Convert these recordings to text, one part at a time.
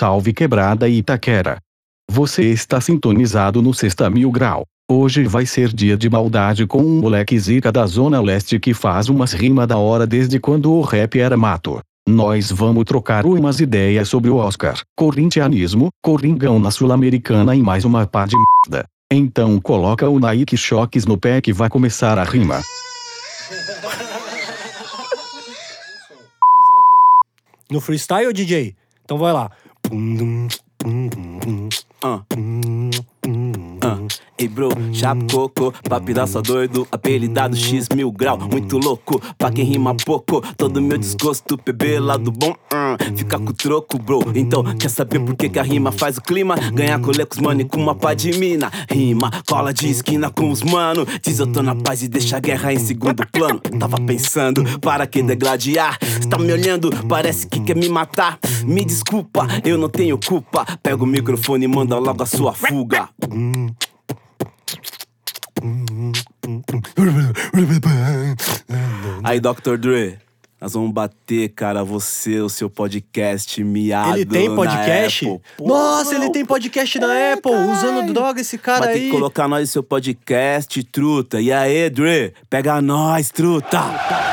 salve quebrada e Itaquera. Você está sintonizado no Sexta Mil Grau. Hoje vai ser dia de maldade com um moleque zica da Zona Leste que faz umas rima da hora desde quando o rap era mato. Nós vamos trocar umas ideias sobre o Oscar, corintianismo, coringão na Sul-Americana e mais uma pá de merda. Então coloca o Nike Shocks no pé que vai começar a rima. No freestyle, DJ? Então vai lá. Ah. Ah. Ei, bro, chapo coco, papiraça doido, apelidado X mil grau, muito louco, pra quem rima pouco, todo meu desgosto, PB lado bom, hum, fica com troco, bro. Então, quer saber por que, que a rima faz o clima? Ganhar colher com os mano com uma pá de mina. Rima, cola de esquina com os mano, diz eu tô na paz e deixa a guerra em segundo plano. Tava pensando, para que degladiar? Tá me olhando, parece que quer me matar. Me desculpa, eu não tenho culpa. Pega o microfone e manda logo a sua fuga. Aí, Dr. Dre, nós vamos bater, cara, você, o seu podcast miado. Ele tem podcast? Pô, Nossa, ele tem podcast na é, Apple, caralho. usando droga esse cara Vai ter aí. que colocar nós no seu podcast, truta. E aí, Dre, pega nós, truta.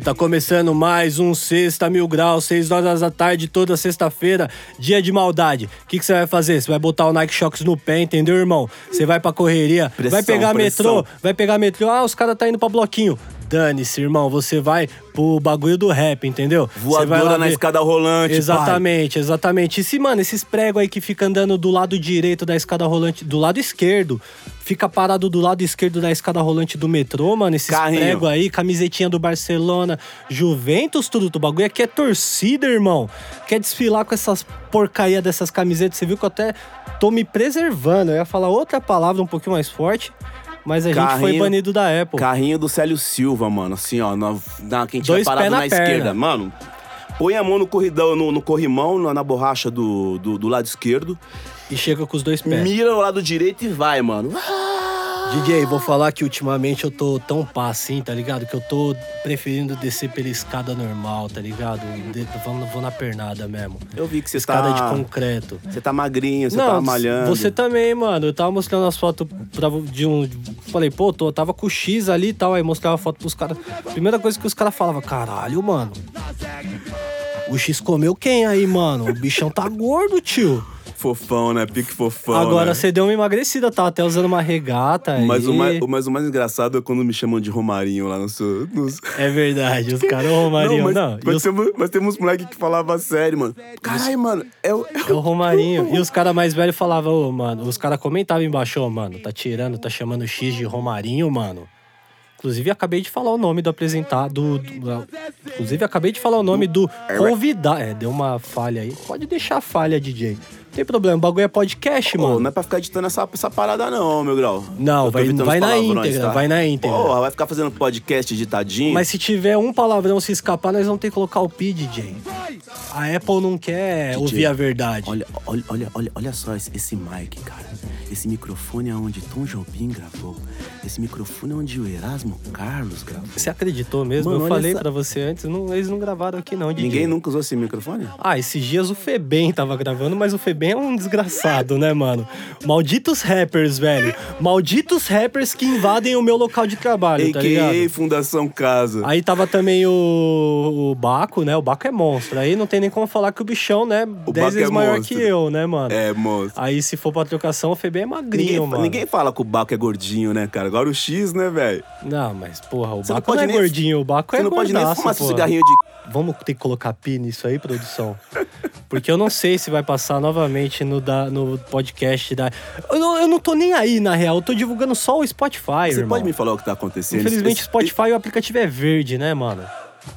Tá começando mais um Sexta Mil Graus, 6 horas da tarde, toda sexta-feira, dia de maldade. O que que você vai fazer? Você vai botar o Nike Shox no pé, entendeu, irmão? Você vai pra correria, vai Pressão, pegar pressão. metrô, vai pegar metrô, ah, os caras tá indo pra bloquinho. Dane-se, irmão, você vai pro bagulho do rap, entendeu? Voadora na ver- escada rolante, pai. Exatamente, exatamente. E se, mano, esses pregos aí que fica andando do lado direito da escada rolante, do lado esquerdo, fica parado do lado esquerdo da escada rolante do metrô, mano, esses Carrinho. pregos aí, camisetinha do Barcelona, Juventus, tudo, o bagulho aqui é torcida, irmão. Quer desfilar com essas porcaria dessas camisetas, você viu que eu até tô me preservando. Eu ia falar outra palavra um pouquinho mais forte, mas a gente foi Carrinho- banido da Apple. Carrinho do Célio Silva, mano. Assim, ó. Na, na, quem tiver Dois parado pé na na, esquerda. Mano, põe a mão no corridão, no, no corrimão, na, na borracha do, do, do lado esquerdo. E chega com os dois pés. Mira no lado direito e vai, mano. DJ, vou falar que ultimamente eu tô tão pá assim, tá ligado? Que eu tô preferindo descer pela escada normal, tá ligado? De- vou, vou na pernada mesmo. Eu vi que você Escada tá... de concreto. Você tá magrinho, você tá malhando. você também, mano. Eu tava mostrando as fotos pra, de um. Falei, pô, tô, eu tava com o X ali e tal. Aí mostrava a foto pros caras. Primeira coisa que os caras falavam, caralho, mano. O X comeu quem aí, mano? O bichão tá gordo, tio. Fofão, né? Pique fofão, Agora né? você deu uma emagrecida, tá até usando uma regata. Mas o, mais, o, mas o mais engraçado é quando me chamam de Romarinho lá no seu... Nos... É verdade, os caras, ô Romarinho, mas, não. mas, os- temos, mas temos moleque que falava sério, mano. Caralho, mano, é o... É o Romarinho. E os caras mais velhos falavam, ô, mano, os caras comentavam embaixo, ô, mano, tá tirando, tá chamando o X de Romarinho, mano. Inclusive, acabei de falar o nome do apresentado. Do, do- inclusive, acabei de falar o nome do convidado. É, deu uma falha aí. Pode deixar a falha, DJ. Não tem problema, o bagulho é podcast, Pô, mano. não é pra ficar editando essa, essa parada não, meu grau. Não, vai- vai na íntegra, vai na íntegra. Porra, vai ficar fazendo podcast editadinho? Mas se tiver um palavrão se escapar, nós vamos ter que colocar o P, DJ. A Apple não quer DJ, ouvir a verdade. Olha, olha, olha, olha, só esse, esse mic, cara. Esse microfone é onde Tom Jobim gravou. Esse microfone é onde o Erasmo Carlos gravou. Você acreditou mesmo? Mano, eu falei essa- pra você antes, não- eles não gravaram aqui não, DJ. Ninguém nunca usou esse microfone? Ah, esses dias o Febem tava gravando, mas o Febem é um desgraçado, né, mano? Malditos rappers, velho. Malditos rappers que invadem o meu local de trabalho, tá ligado? A.K.A. Fundação Casa. Aí tava também o, o Baco, né? O Baco é monstro. Aí não tem nem como falar que o bichão, né? O 10 Baco vezes é maior monstro. que eu, né, mano? É, moço. Aí se for pra trocação, o Febem é magrinho, Ninguém, mano. ninguém fala que o Baco é gordinho, né, cara? Agora o X, né, velho? Não, mas porra, o Você não Baco não, pode é nem- gordinho, o Baco Você é não pode nem gordaço, fumar porra. cigarrinho de... Vamos ter que colocar pi nisso aí, produção? Porque eu não sei se vai passar novamente no, da, no podcast da. Eu não, eu não tô nem aí, na real. Eu tô divulgando só o Spotify, Você irmão. pode me falar o que tá acontecendo? Infelizmente, o Spotify, o aplicativo é verde, né, mano?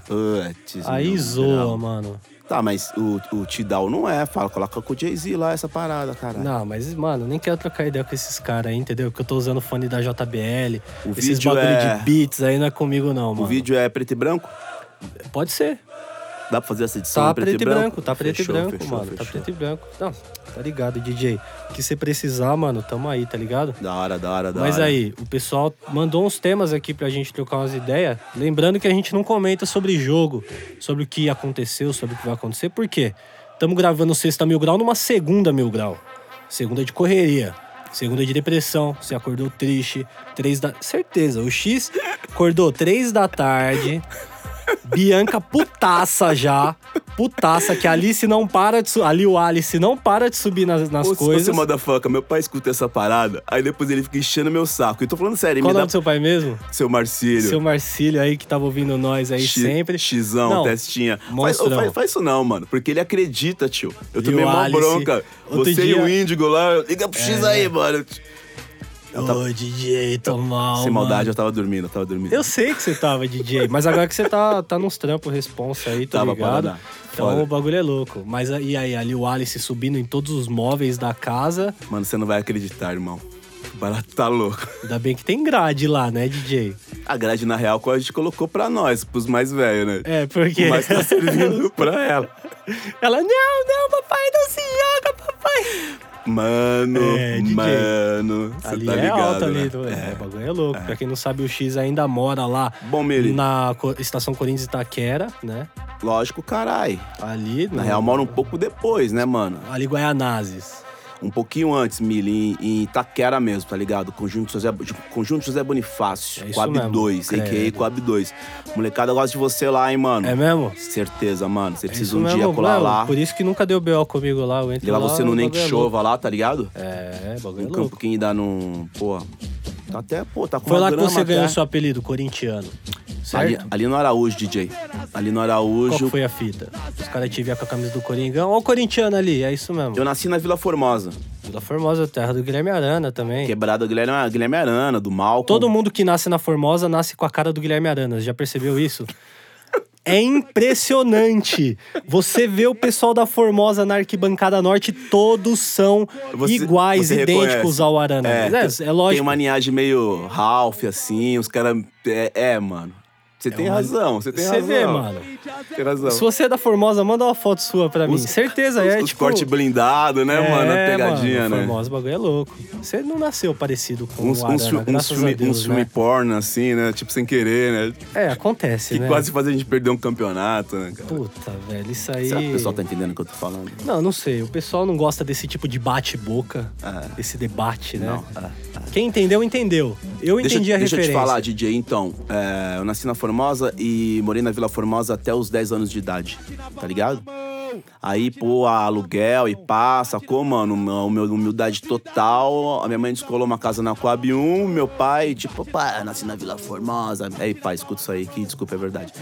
Putz, Aí zoa, mano. Tá, mas o, o Tidal não é. Fala, coloca com o Jay-Z lá essa parada, caralho. Não, mas, mano, nem quero trocar ideia com esses caras aí, entendeu? Que eu tô usando fone da JBL. O esses vídeo bagulho é- de beats aí não é comigo, não, mano. O vídeo é preto e branco? Pode ser. Dá pra fazer essa edição Tá em preto, e branco, tá preto Fechou, e branco, fechou, mano. Tá fechou. preto e branco. Não, tá ligado, DJ. O que você precisar, mano, tamo aí, tá ligado? Da hora, da hora, da Mas hora. aí, o pessoal mandou uns temas aqui pra gente trocar umas ideias. Lembrando que a gente não comenta sobre jogo, sobre o que aconteceu, sobre o que vai acontecer. Por quê? Estamos gravando sexta mil grau numa segunda mil grau. Segunda de correria. Segunda de depressão. Você acordou triste. Três da. Certeza, o X acordou três da tarde. Bianca putaça já. Putaça, que a Alice não para de. Su... Ali o Alice não para de subir nas, nas Ô, coisas. Você motherfucker, meu pai escuta essa parada, aí depois ele fica enchendo meu saco. E tô falando sério, Qual o me nome dá do seu pai mesmo? seu Marcílio. Seu Marcílio aí que tava ouvindo nós aí X- sempre. Xão, Não, testinha. Faz, faz, faz isso não, mano. Porque ele acredita, tio. Eu tomei uma bronca. Outro Você e dia- É. o Índigo lá, liga pro X aí, mano. Eu tava- Ô, DJ, tô mal. Sem maldade, mano. eu tava dormindo, eu tava dormindo. Eu sei que você tava, DJ, mas agora que você tá, tá nos trampos responsa aí, tá ligado? Então Foda. o bagulho é louco. Mas e aí, ali o Alice subindo em todos os móveis da casa. Mano, você não vai acreditar, irmão. O barato tá louco. Ainda bem que tem grade lá, né, DJ? A grade, na real, a gente colocou pra nós, pros mais velhos, né? É, porque. Mas tá servindo pra ela. Ela, não, não, papai, não se joga, papai. Mano, É, mano. Você ali tá é ligado, alto né? ali. É, o bagulho é louco. Pra quem não sabe, o X ainda mora lá Bom, na estação Corinthians Itaquera, né? lógico, carai. Ali. Na no- real, mora um pouco depois, né, mano? Ali Guaianazes. Um pouquinho antes, Mili, em, em Itaquera mesmo, tá ligado? Conjunto José, Conjunto José Bonifácio, É Coab mesmo, 2, a.k.a. Coab 2. Molecada gosta de você lá, hein, mano? É mesmo? Certeza, mano. Você É precisa um mesmo, dia colar mano. lá, Por isso que nunca deu BO comigo lá. Eu entro levar lá, você no o Nem que é louco. chova lá, tá ligado? É, bagulho é Um louco. campo que dá num. Pô. Tá até, pô, tá com Foi lá que você ganhou seu apelido, corintiano. Ali, ali no Araújo, DJ. Ali no Qual Araújo. que foi a fita? Os caras te viam com a camisa do Coringão. Ó o corintiano ali, é isso mesmo. Eu nasci na Vila Formosa. Vila Formosa, terra do Guilherme Arana também. Quebrada Guilherme, Guilherme Arana, do Malcolm. Todo mundo que nasce na Formosa nasce com a cara do Guilherme Arana. Já percebeu isso? É impressionante. Você vê o pessoal da Formosa na arquibancada norte, todos são Você- iguais, você idênticos reconhece. ao Arana. É, É, tem- é Tem lógico. uma linhagem meio Ralph, assim, os caras. É, é, mano. Você tem uma- razão, você tem Você razão. vê, mano. Tem razão. Se você é da Formosa, manda uma foto sua pra mim. Os- Certeza, os, é os tipo... corte blindado, né, mano? A É, pegadinha, mano, né? Formosa, o bagulho é louco. Você não nasceu parecido com Uns, o uns, Arana, uns graças filme, a Deus, uns filme né? porno, assim, né? Tipo, sem querer, né? É, acontece, Que né? quase faz a gente perder um campeonato, né, cara? Puta, velho, isso aí... Será que o pessoal tá entendendo o que eu tô falando? Não, não sei. O pessoal não gosta desse tipo de bate-boca, É. desse debate, né? Não, é, Quem entendeu, entendeu. Eu Deixa, entendi a deixa eu te referência. falar, DJ, então. é, eu nasci na Formosa e morei na Vila Formosa até os 10 anos de idade, tá ligado? Aí, pô, aluguel e pá, sacou, mano? Uma humildade total. A minha mãe descolou uma casa na Coab 1, meu pai, tipo, pá, nasci na Vila Formosa. Aí, pai, escuta isso aí, que desculpa, é verdade.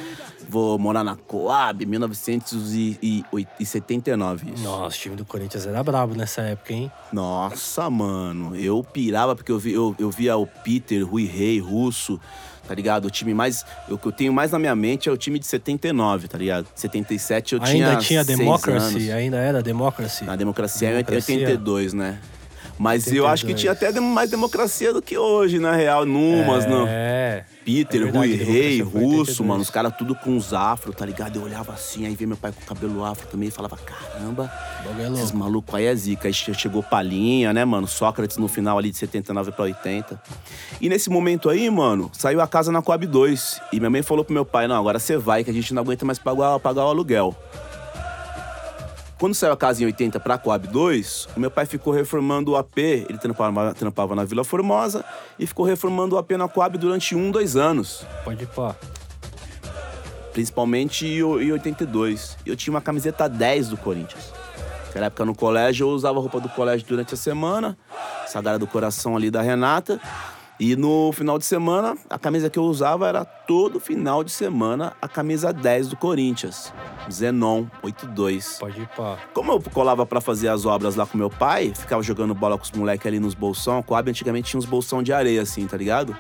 Vou morar na Coab, 1979, isso. Nossa, o time do Corinthians era brabo nessa época, hein? Nossa, mano, eu pirava porque eu, vi, eu, eu via o Peter, Rui Rei, Russo, tá ligado? O time mais. O que eu tenho mais na minha mente é o time de 79, tá ligado? 77 eu tinha. ainda tinha Democracy, anos. ainda era Democracy. A democracia, Democracia. é 82, né? Mas eu acho que 82. tinha até mais democracia do que hoje, na real. Numas, não. É. Peter, É verdade, Rui Rei, Russo, 82. mano, os caras tudo com os afro, tá ligado? Eu olhava assim, aí via meu pai com o cabelo afro também e falava, caramba, é esses malucos aí é zica. Aí che- chegou Palinha, né, mano? Sócrates no final ali de 79 pra 80. E nesse momento aí, mano, saiu a casa na Coab 2. E minha mãe falou pro meu pai, não, agora você vai, que a gente não aguenta mais pagar, pagar o aluguel. Quando saiu a casa em 80 pra Coab 2, o meu pai ficou reformando o AP, ele trampava, trampava na Vila Formosa, e ficou reformando o AP na Coab durante um, dois anos. Pode ir pá. Principalmente em o- em 82. Eu tinha uma camiseta 10 do Corinthians. Naquela época no colégio, eu usava a roupa do colégio durante a semana, Sagrada do Coração ali da Renata. E no final de semana, a camisa que eu usava era todo final de semana a camisa 10 do Corinthians. Zenon 82. Pode ir pá. Como eu colava pra fazer as obras lá com meu pai, ficava jogando bola com os moleques ali nos bolsão. A Coab antigamente tinha uns bolsão de areia, assim, tá ligado?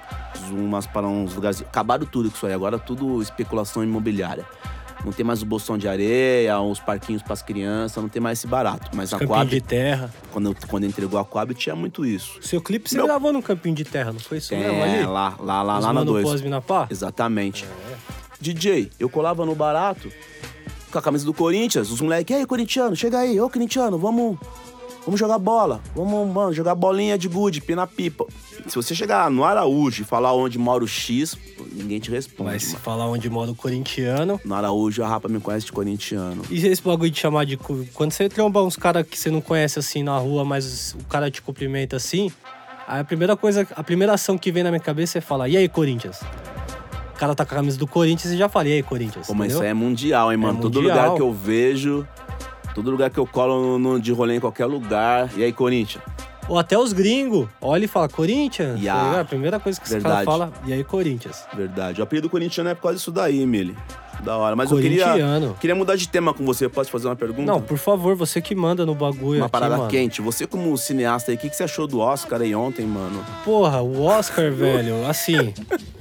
Umas para uns lugares. Acabaram tudo com isso aí, agora tudo especulação imobiliária. Não tem mais o bolsão de areia, os parquinhos pras crianças, não tem mais esse barato. Mas na Campinho Coab, de terra. quando, quando entregou a Coab, tinha muito isso. Seu clipe você Meu- gravou num campinho de terra, não foi isso mesmo É, lá, lá, lá, Os lá na mano 2. pós Minapá? Exatamente. DJ, eu colava no barato com a camisa do Corinthians, os moleques, e aí, corintiano, chega aí, ô corintiano, vamos, vamos jogar bola, vamos, mano, jogar bolinha de gude, pina pipa. Se você chegar no Araújo e falar onde mora o X, ninguém te responde. Mas se mano. falar onde mora o corintiano. No Araújo, a rapa me conhece de corintiano. E esse bagulho de chamar de. Quando você tromba uns caras que você não conhece assim na rua, mas o cara te cumprimenta assim, aí a primeira coisa, a primeira ação que vem na minha cabeça é falar: e aí, Corinthians? O cara tá com a camisa do Corinthians e já fala: e aí, Corinthians? Pô, mas isso aí é mundial, hein, mano? Todo mundial. lugar que eu vejo, todo lugar que eu colo no, no- de rolê em qualquer lugar. E aí, Corinthians? Ou até os gringos, olha e fala: Corinthians? Tá ligado? A primeira coisa que Verdade. fala: e aí, Corinthians? Verdade. O apelido corintiano é por causa disso daí, Mili. Da hora. Mas eu Corintiano. queria, queria mudar de tema com você. Posso te fazer uma pergunta? Não, por favor, você que manda no bagulho Uma aqui, parada mano. quente. Você, como cineasta aí, o que, que você achou do Oscar aí ontem, mano? Porra, o Oscar, velho, assim,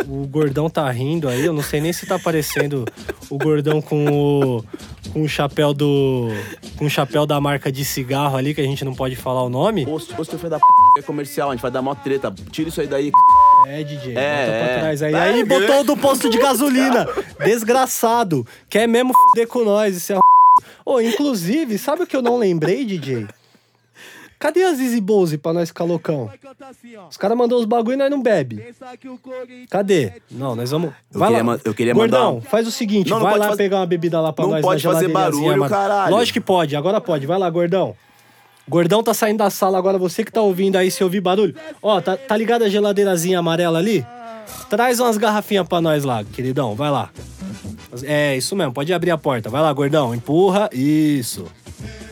o gordão tá rindo aí, eu não sei nem se tá aparecendo o gordão com o, com o chapéu do. com o chapéu da marca de cigarro ali, que a gente não pode falar o nome. Ô, ô, seu filho da p... é comercial, a gente vai dar mó treta. Tira isso aí daí. É, DJ, É, bota pra é. trás aí. É, Aí é. botou o do posto de gasolina. Desgraçado. Quer mesmo fuder com nós, isso é Ô, inclusive, sabe o que eu não lembrei, DJ? Cadê as Easy Bowse pra nós ficar loucão? Os caras mandou os bagulho e nós não bebe. Cadê? Não, nós vamos. Eu Vai queria lá. eu queria Gordão, mandar- faz o seguinte, Não, não vai pode lá fazer- pegar uma bebida lá pra Não nós pode na fazer barulho, caralho. Lógico que pode, agora pode. Vai lá, gordão. Gordão tá saindo da sala agora, você que tá ouvindo aí, se ouvir barulho. Ó, tá, tá ligado a geladeirazinha amarela ali? Traz umas garrafinhas pra nós lá, queridão, vai lá. É, isso mesmo, pode abrir a porta. Vai lá, gordão, empurra. Isso.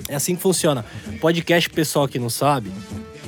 É assim que funciona. Podcast, pessoal que não sabe,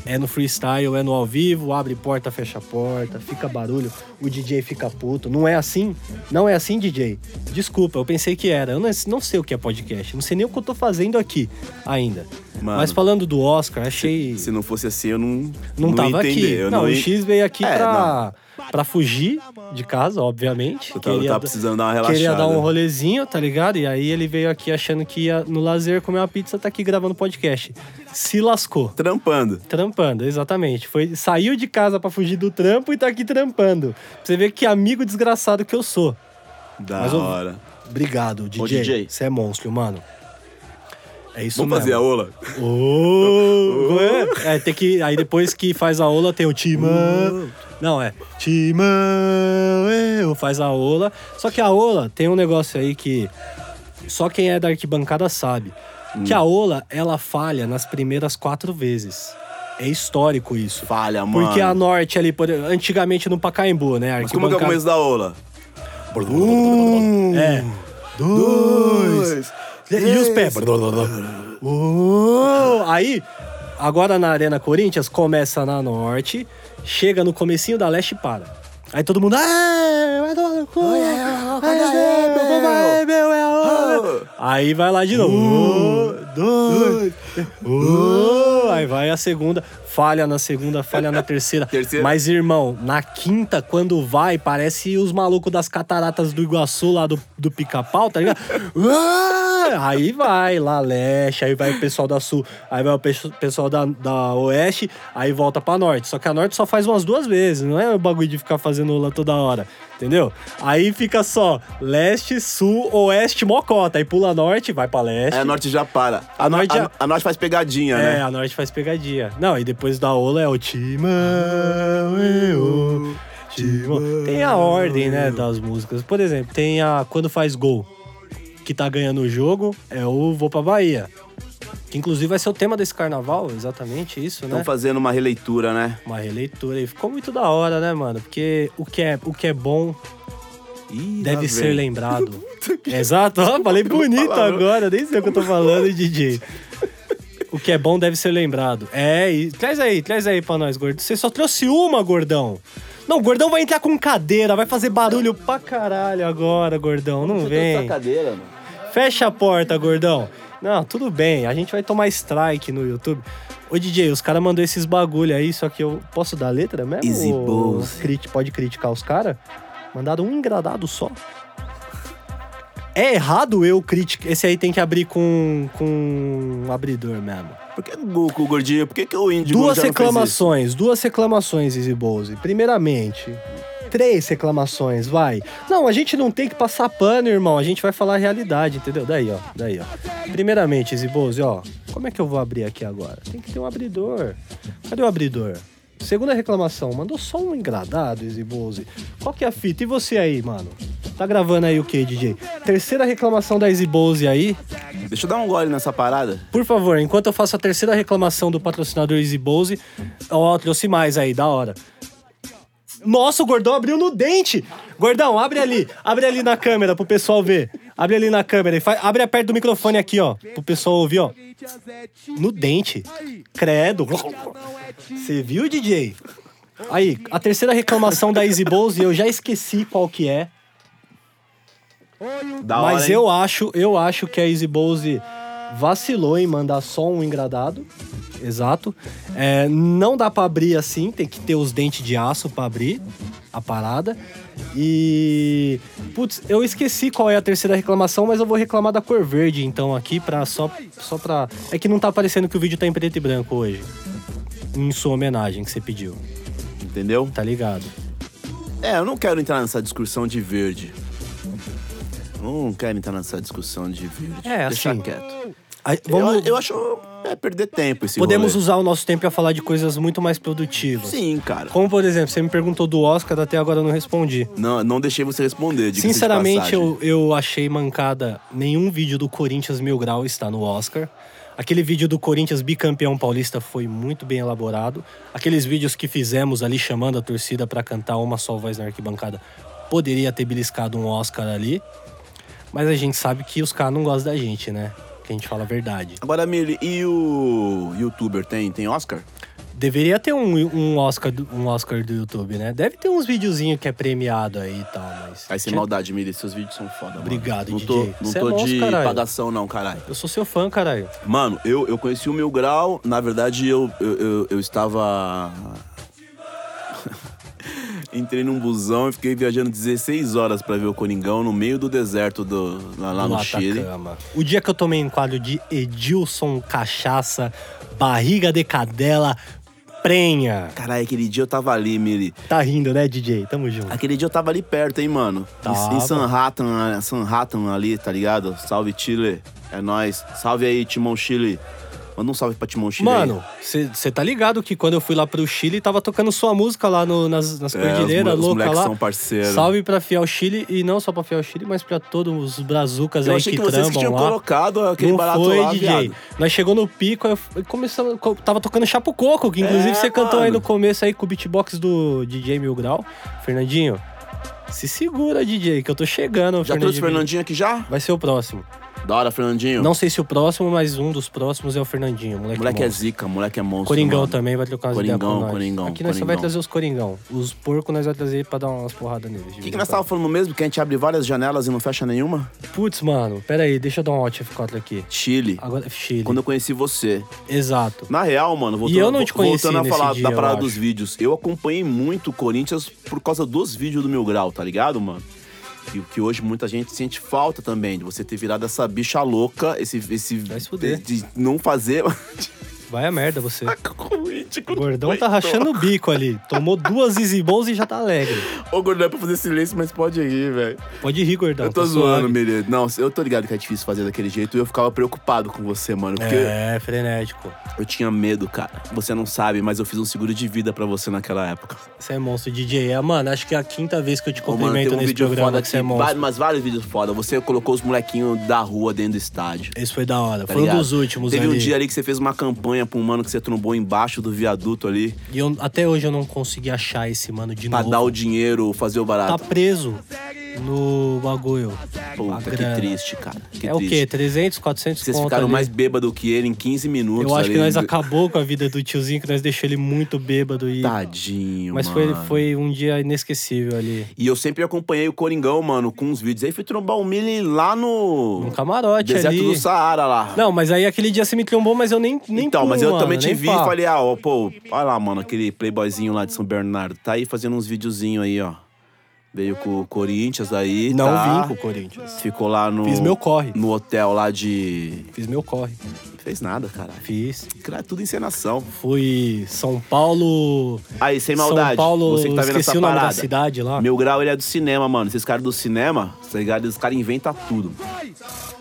é no freestyle, é no ao vivo, abre porta, fecha porta, fica barulho, o DJ fica puto. Não é assim? Não é assim, DJ? Desculpa, eu pensei que era. Eu não, não sei o que é podcast, não sei nem o que eu tô fazendo aqui ainda. Mano. Mas falando do Oscar, achei. Se não fosse assim, eu não. Não, ia tava aqui. Eu não, não o X veio aqui É, pra, pra fugir de casa, obviamente. Eu tava, eu tava precisando dar uma relaxada. Queria dar um rolezinho, tá ligado? E aí ele veio aqui achando que ia no lazer comer uma pizza, tá aqui gravando podcast. Se lascou. Trampando. Trampando, exatamente. Foi, saiu de casa pra fugir do trampo e tá aqui trampando. Pra você ver que amigo desgraçado que eu sou. Da Mas hora. Obrigado, DJ. Ô, DJ. Você é monstro, mano. É isso Vamos mesmo. fazer a ola? Ô, é, tem que. Aí depois que faz a ola tem o Timão. Não, é. Timão, eu faz a ola. Só que a ola tem um negócio aí que só quem é da arquibancada sabe. Que a ola, ela falha nas primeiras quatro vezes. É histórico isso. Falha, mano. Porque a norte ali, por- antigamente no Pacaembu, né? Mas como é que é o começo da ola? É. Dois. E os pés. Uh, Aí, agora na Arena Corinthians, começa na norte, chega no comecinho da leste e para. Aí todo mundo. "Ah, vai tomar no cu, vai, meu, vai, meu, é a hora." Aí vai lá de novo. Um, dois. Aí vai a segunda, falha na segunda, falha na terceira. Terceira. Mas, irmão, na quinta, quando vai, parece os malucos das cataratas do Iguaçu lá do, do pica-pau, tá ligado? Ah, aí vai lá leste, aí vai o pessoal da sul, aí vai o pe- pessoal da, da oeste, aí volta pra norte. Só que a norte só faz umas duas vezes, não é o bagulho de ficar fazendo lá toda hora, entendeu? Aí fica só leste, sul, oeste, mocota. Aí pula norte, vai pra leste. Aí a norte já para. A, A no- norte a- já- a norte faz pegadinha, É, né? a Norte faz pegadinha. Não, e depois da Ola é o Timão, eu, Timão. Tem a ordem, né, das músicas. Por exemplo, tem a Quando Faz Gol, que tá ganhando o jogo, é o Vou Pra Bahia. Que inclusive vai ser o tema desse carnaval, exatamente isso, Estão né? fazendo uma releitura, né? Uma releitura e ficou muito da hora, né, mano? Porque o que é, o que é bom Ih, deve ser vem. lembrado. Exato, ó, falei bonito agora, nem sei o que eu tô falando, DJ. O que é bom deve ser lembrado. É, e traz aí, traz aí pra nós, gordo. Você só trouxe uma, gordão. Não, o gordão vai entrar com cadeira, vai fazer barulho pra caralho agora, gordão. Não Você vem. cadeira, mano. Fecha a porta, gordão. Não, tudo bem, a gente vai tomar strike no YouTube. Ô DJ, os caras mandou esses bagulho aí, só que eu posso dar letra mesmo? Easy Ou crit- Pode criticar os caras? Mandaram um engradado só. É errado eu criticar. Esse aí tem que abrir com, com um abridor mesmo. Por que o, gordinho? Por que, que o índio Duas reclamações, duas reclamações, Easy Bose. Primeiramente, três reclamações, vai. Não, a gente não tem que passar pano, irmão. A gente vai falar a realidade, entendeu? Daí, ó. Daí, ó. Primeiramente, Easy Bose, ó. Como é que eu vou abrir aqui agora? Tem que ter um abridor. Cadê o abridor? Segunda reclamação, mandou só um engradado, Easy Bose. Qual que é a fita? E você aí, mano? Tá gravando aí o que, DJ? Terceira reclamação da Easy Bose aí. Deixa eu dar um gole nessa parada. Por favor, enquanto eu faço a terceira reclamação do patrocinador Easy Bose, ó, trouxe mais aí, da hora. Nossa, o gordão abriu no dente! Gordão, abre ali, abre ali na câmera pro pessoal ver. Abre ali na câmera e faz, abre perto do microfone aqui, ó, pro pessoal ouvir, ó. No dente. Credo. Você viu, DJ? Aí, a terceira reclamação da Easy Bose, eu já esqueci qual que é. Da Mas eu acho, eu acho que a Easy Bose vacilou em mandar só um engradado. Exato. É, não dá pra abrir assim, tem que ter os dentes de aço pra abrir a parada. E. Putz, eu esqueci qual é a terceira reclamação, mas eu vou reclamar da cor verde, então, aqui, pra, só, só pra. É que não tá aparecendo que o vídeo tá em preto e branco hoje. Em sua homenagem que você pediu, Entendeu? tá ligado? É, eu não quero entrar nessa discussão de verde. Não quero entrar nessa discussão de verde. É, Deixa assim, quieto. Aí, Eu, vamos, eu acho é perder tempo esse podemos rolê. usar o nosso tempo pra falar de coisas muito mais produtivas. Sim, cara. Como, por exemplo, você me perguntou do Oscar, até agora eu não respondi. Não, não deixei você responder. Sinceramente, eu, eu achei mancada. Nenhum vídeo do Corinthians Mil Grau está no Oscar. Aquele vídeo do Corinthians bicampeão paulista foi muito bem elaborado. Aqueles vídeos que fizemos ali chamando a torcida pra cantar uma só voz na arquibancada poderia ter beliscado um Oscar ali. Mas a gente sabe que os caras não gostam da gente, né? Que a gente fala a verdade. Agora, Mili, e o youtuber tem, tem Oscar? Deveria ter um, um, Oscar, um Oscar do YouTube, né? Deve ter uns videozinhos que é premiado aí e tal, mas. Vai ser Tinha- maldade, Mili, seus vídeos são foda, mano. Obrigado, não DJ. Tô, não Cê é tô monstro, de caralho. pagação, não, caralho. Eu sou seu fã, caralho. Mano, eu, eu conheci o Mil Grau, na verdade eu, eu, eu, eu estava. Entrei num busão e fiquei viajando 16 horas pra ver o Coringão no meio do deserto do, lá, lá no Chile. O dia que eu tomei em quadro de Edilson Cachaça, barriga de cadela, prenha. Caralho, aquele dia eu tava ali, Mili. Tá rindo, né, DJ? Tamo junto. Aquele dia eu tava ali perto, hein, mano. Em, Tava. em Sanhattan, Sanhattan ali, tá ligado? Salve, Chile. É nóis. Salve aí, Timão Chile. Manda um salve pra Timão Chile. Mano, você tá ligado que quando eu fui lá pro Chile, tava tocando sua música lá no- nas, nas É, cordilheiras, os, os louca moleques lá. são parceiros. Salve pra Fiel Chile, e não só pra Fiel Chile, mas pra todos os brazucas Eu aí achei que, que, vocês que tinham lá. colocado aquele Não barato foi, lá, DJ. viado. Nós chegou no pico, eu- começamos, co- tava tocando Chapo Coco, que inclusive É, você cantou aí no começo aí com o beatbox do DJ Mil Grau. Fernandinho, se segura, DJ, que eu tô chegando. Já trouxe o Fernandinho aqui já? Vai ser o próximo. Da hora, Fernandinho. Não sei se o próximo, mas um dos próximos é o Fernandinho. Moleque, moleque é zica, moleque é monstro. Coringão mano. também vai trocar umas ideias com Coringão, nós. Coringão, Aqui nós só vai trazer os Coringão. Os porcos nós vai trazer pra dar umas porradas neles. O que, que nós tava falando mesmo? Que a gente abre várias janelas e não fecha nenhuma? Putz, mano, pera aí, deixa eu dar um Alt F4 aqui. Chile. Agora, Chile. Quando eu conheci você. Exato. Na real, mano, voltando, E eu não te conheci voltando a falar dia, da parada dos vídeos. Eu acompanhei muito o Corinthians por causa dos vídeos do Mil Grau, tá ligado, mano? E o que hoje muita gente sente falta também, de você ter virado essa bicha louca, esse. esse Vai se fuder. de não fazer. Vai a merda você. Corinthians, O gordão tá rachando o bico ali. Tomou duas Easy Balls e já tá alegre. Ô, gordão, é pra fazer silêncio, mas pode ir, velho. Pode rir, gordão. Eu tô tá zoando. Miri. Não, eu tô ligado que é difícil fazer daquele jeito e eu ficava preocupado com você, mano. Porque É, frenético. eu tinha medo, cara. Você não sabe, mas eu fiz um seguro de vida pra você naquela época. Você é monstro, DJ. É, mano, acho que é a quinta vez que eu te Ô, mano, cumprimento tem um nesse vídeo programa foda que você é monstro. va- mas vários vídeos foda. Você colocou os molequinhos da rua dentro do estádio. Esse foi da hora. tá foi um ligado? dos últimos Teve ali. um dia ali que você fez uma campanha pra um mano que você trombou embaixo do viaduto ali. E eu- até hoje eu não consegui achar esse mano de Pra novo. dar o dinheiro, fazer o Tá barato. preso no bagulho. Puta, que triste, cara. Que é o triste. quê? 300, 400 Vocês ficaram ali. mais bêbado que ele em 15 minutos. Eu acho ali. que nós acabou com a vida do tiozinho, que nós deixou ele muito bêbado. E... Tadinho, Mas foi, mano. foi um dia inesquecível ali. E eu sempre acompanhei o Coringão, mano, com uns vídeos. Aí fui trombar o Mili lá no. Um camarote deserto ali. do Saara lá. Não, mas aí aquele dia você me trombou, mas eu nem nem então, pum, mas eu mano, também te vi pá. e falei, ah, ó, pô, olha lá, mano, aquele playboyzinho lá de São Bernardo. Tá aí fazendo uns videozinhos aí, ó. Veio com o Corinthians aí. Não tá? vim com o Corinthians. Ficou lá no. Fiz meu corre. No hotel lá de. Fiz meu corre. Fez nada, caralho. Fiz. Cara, tudo encenação. Fui São Paulo. Aí, sem maldade. São Paulo, você que tá vendo esqueci essa o nome parada. da cidade lá. Meu grau, ele é do cinema, mano. Esses caras do cinema, tá ligado? Os caras inventam tudo.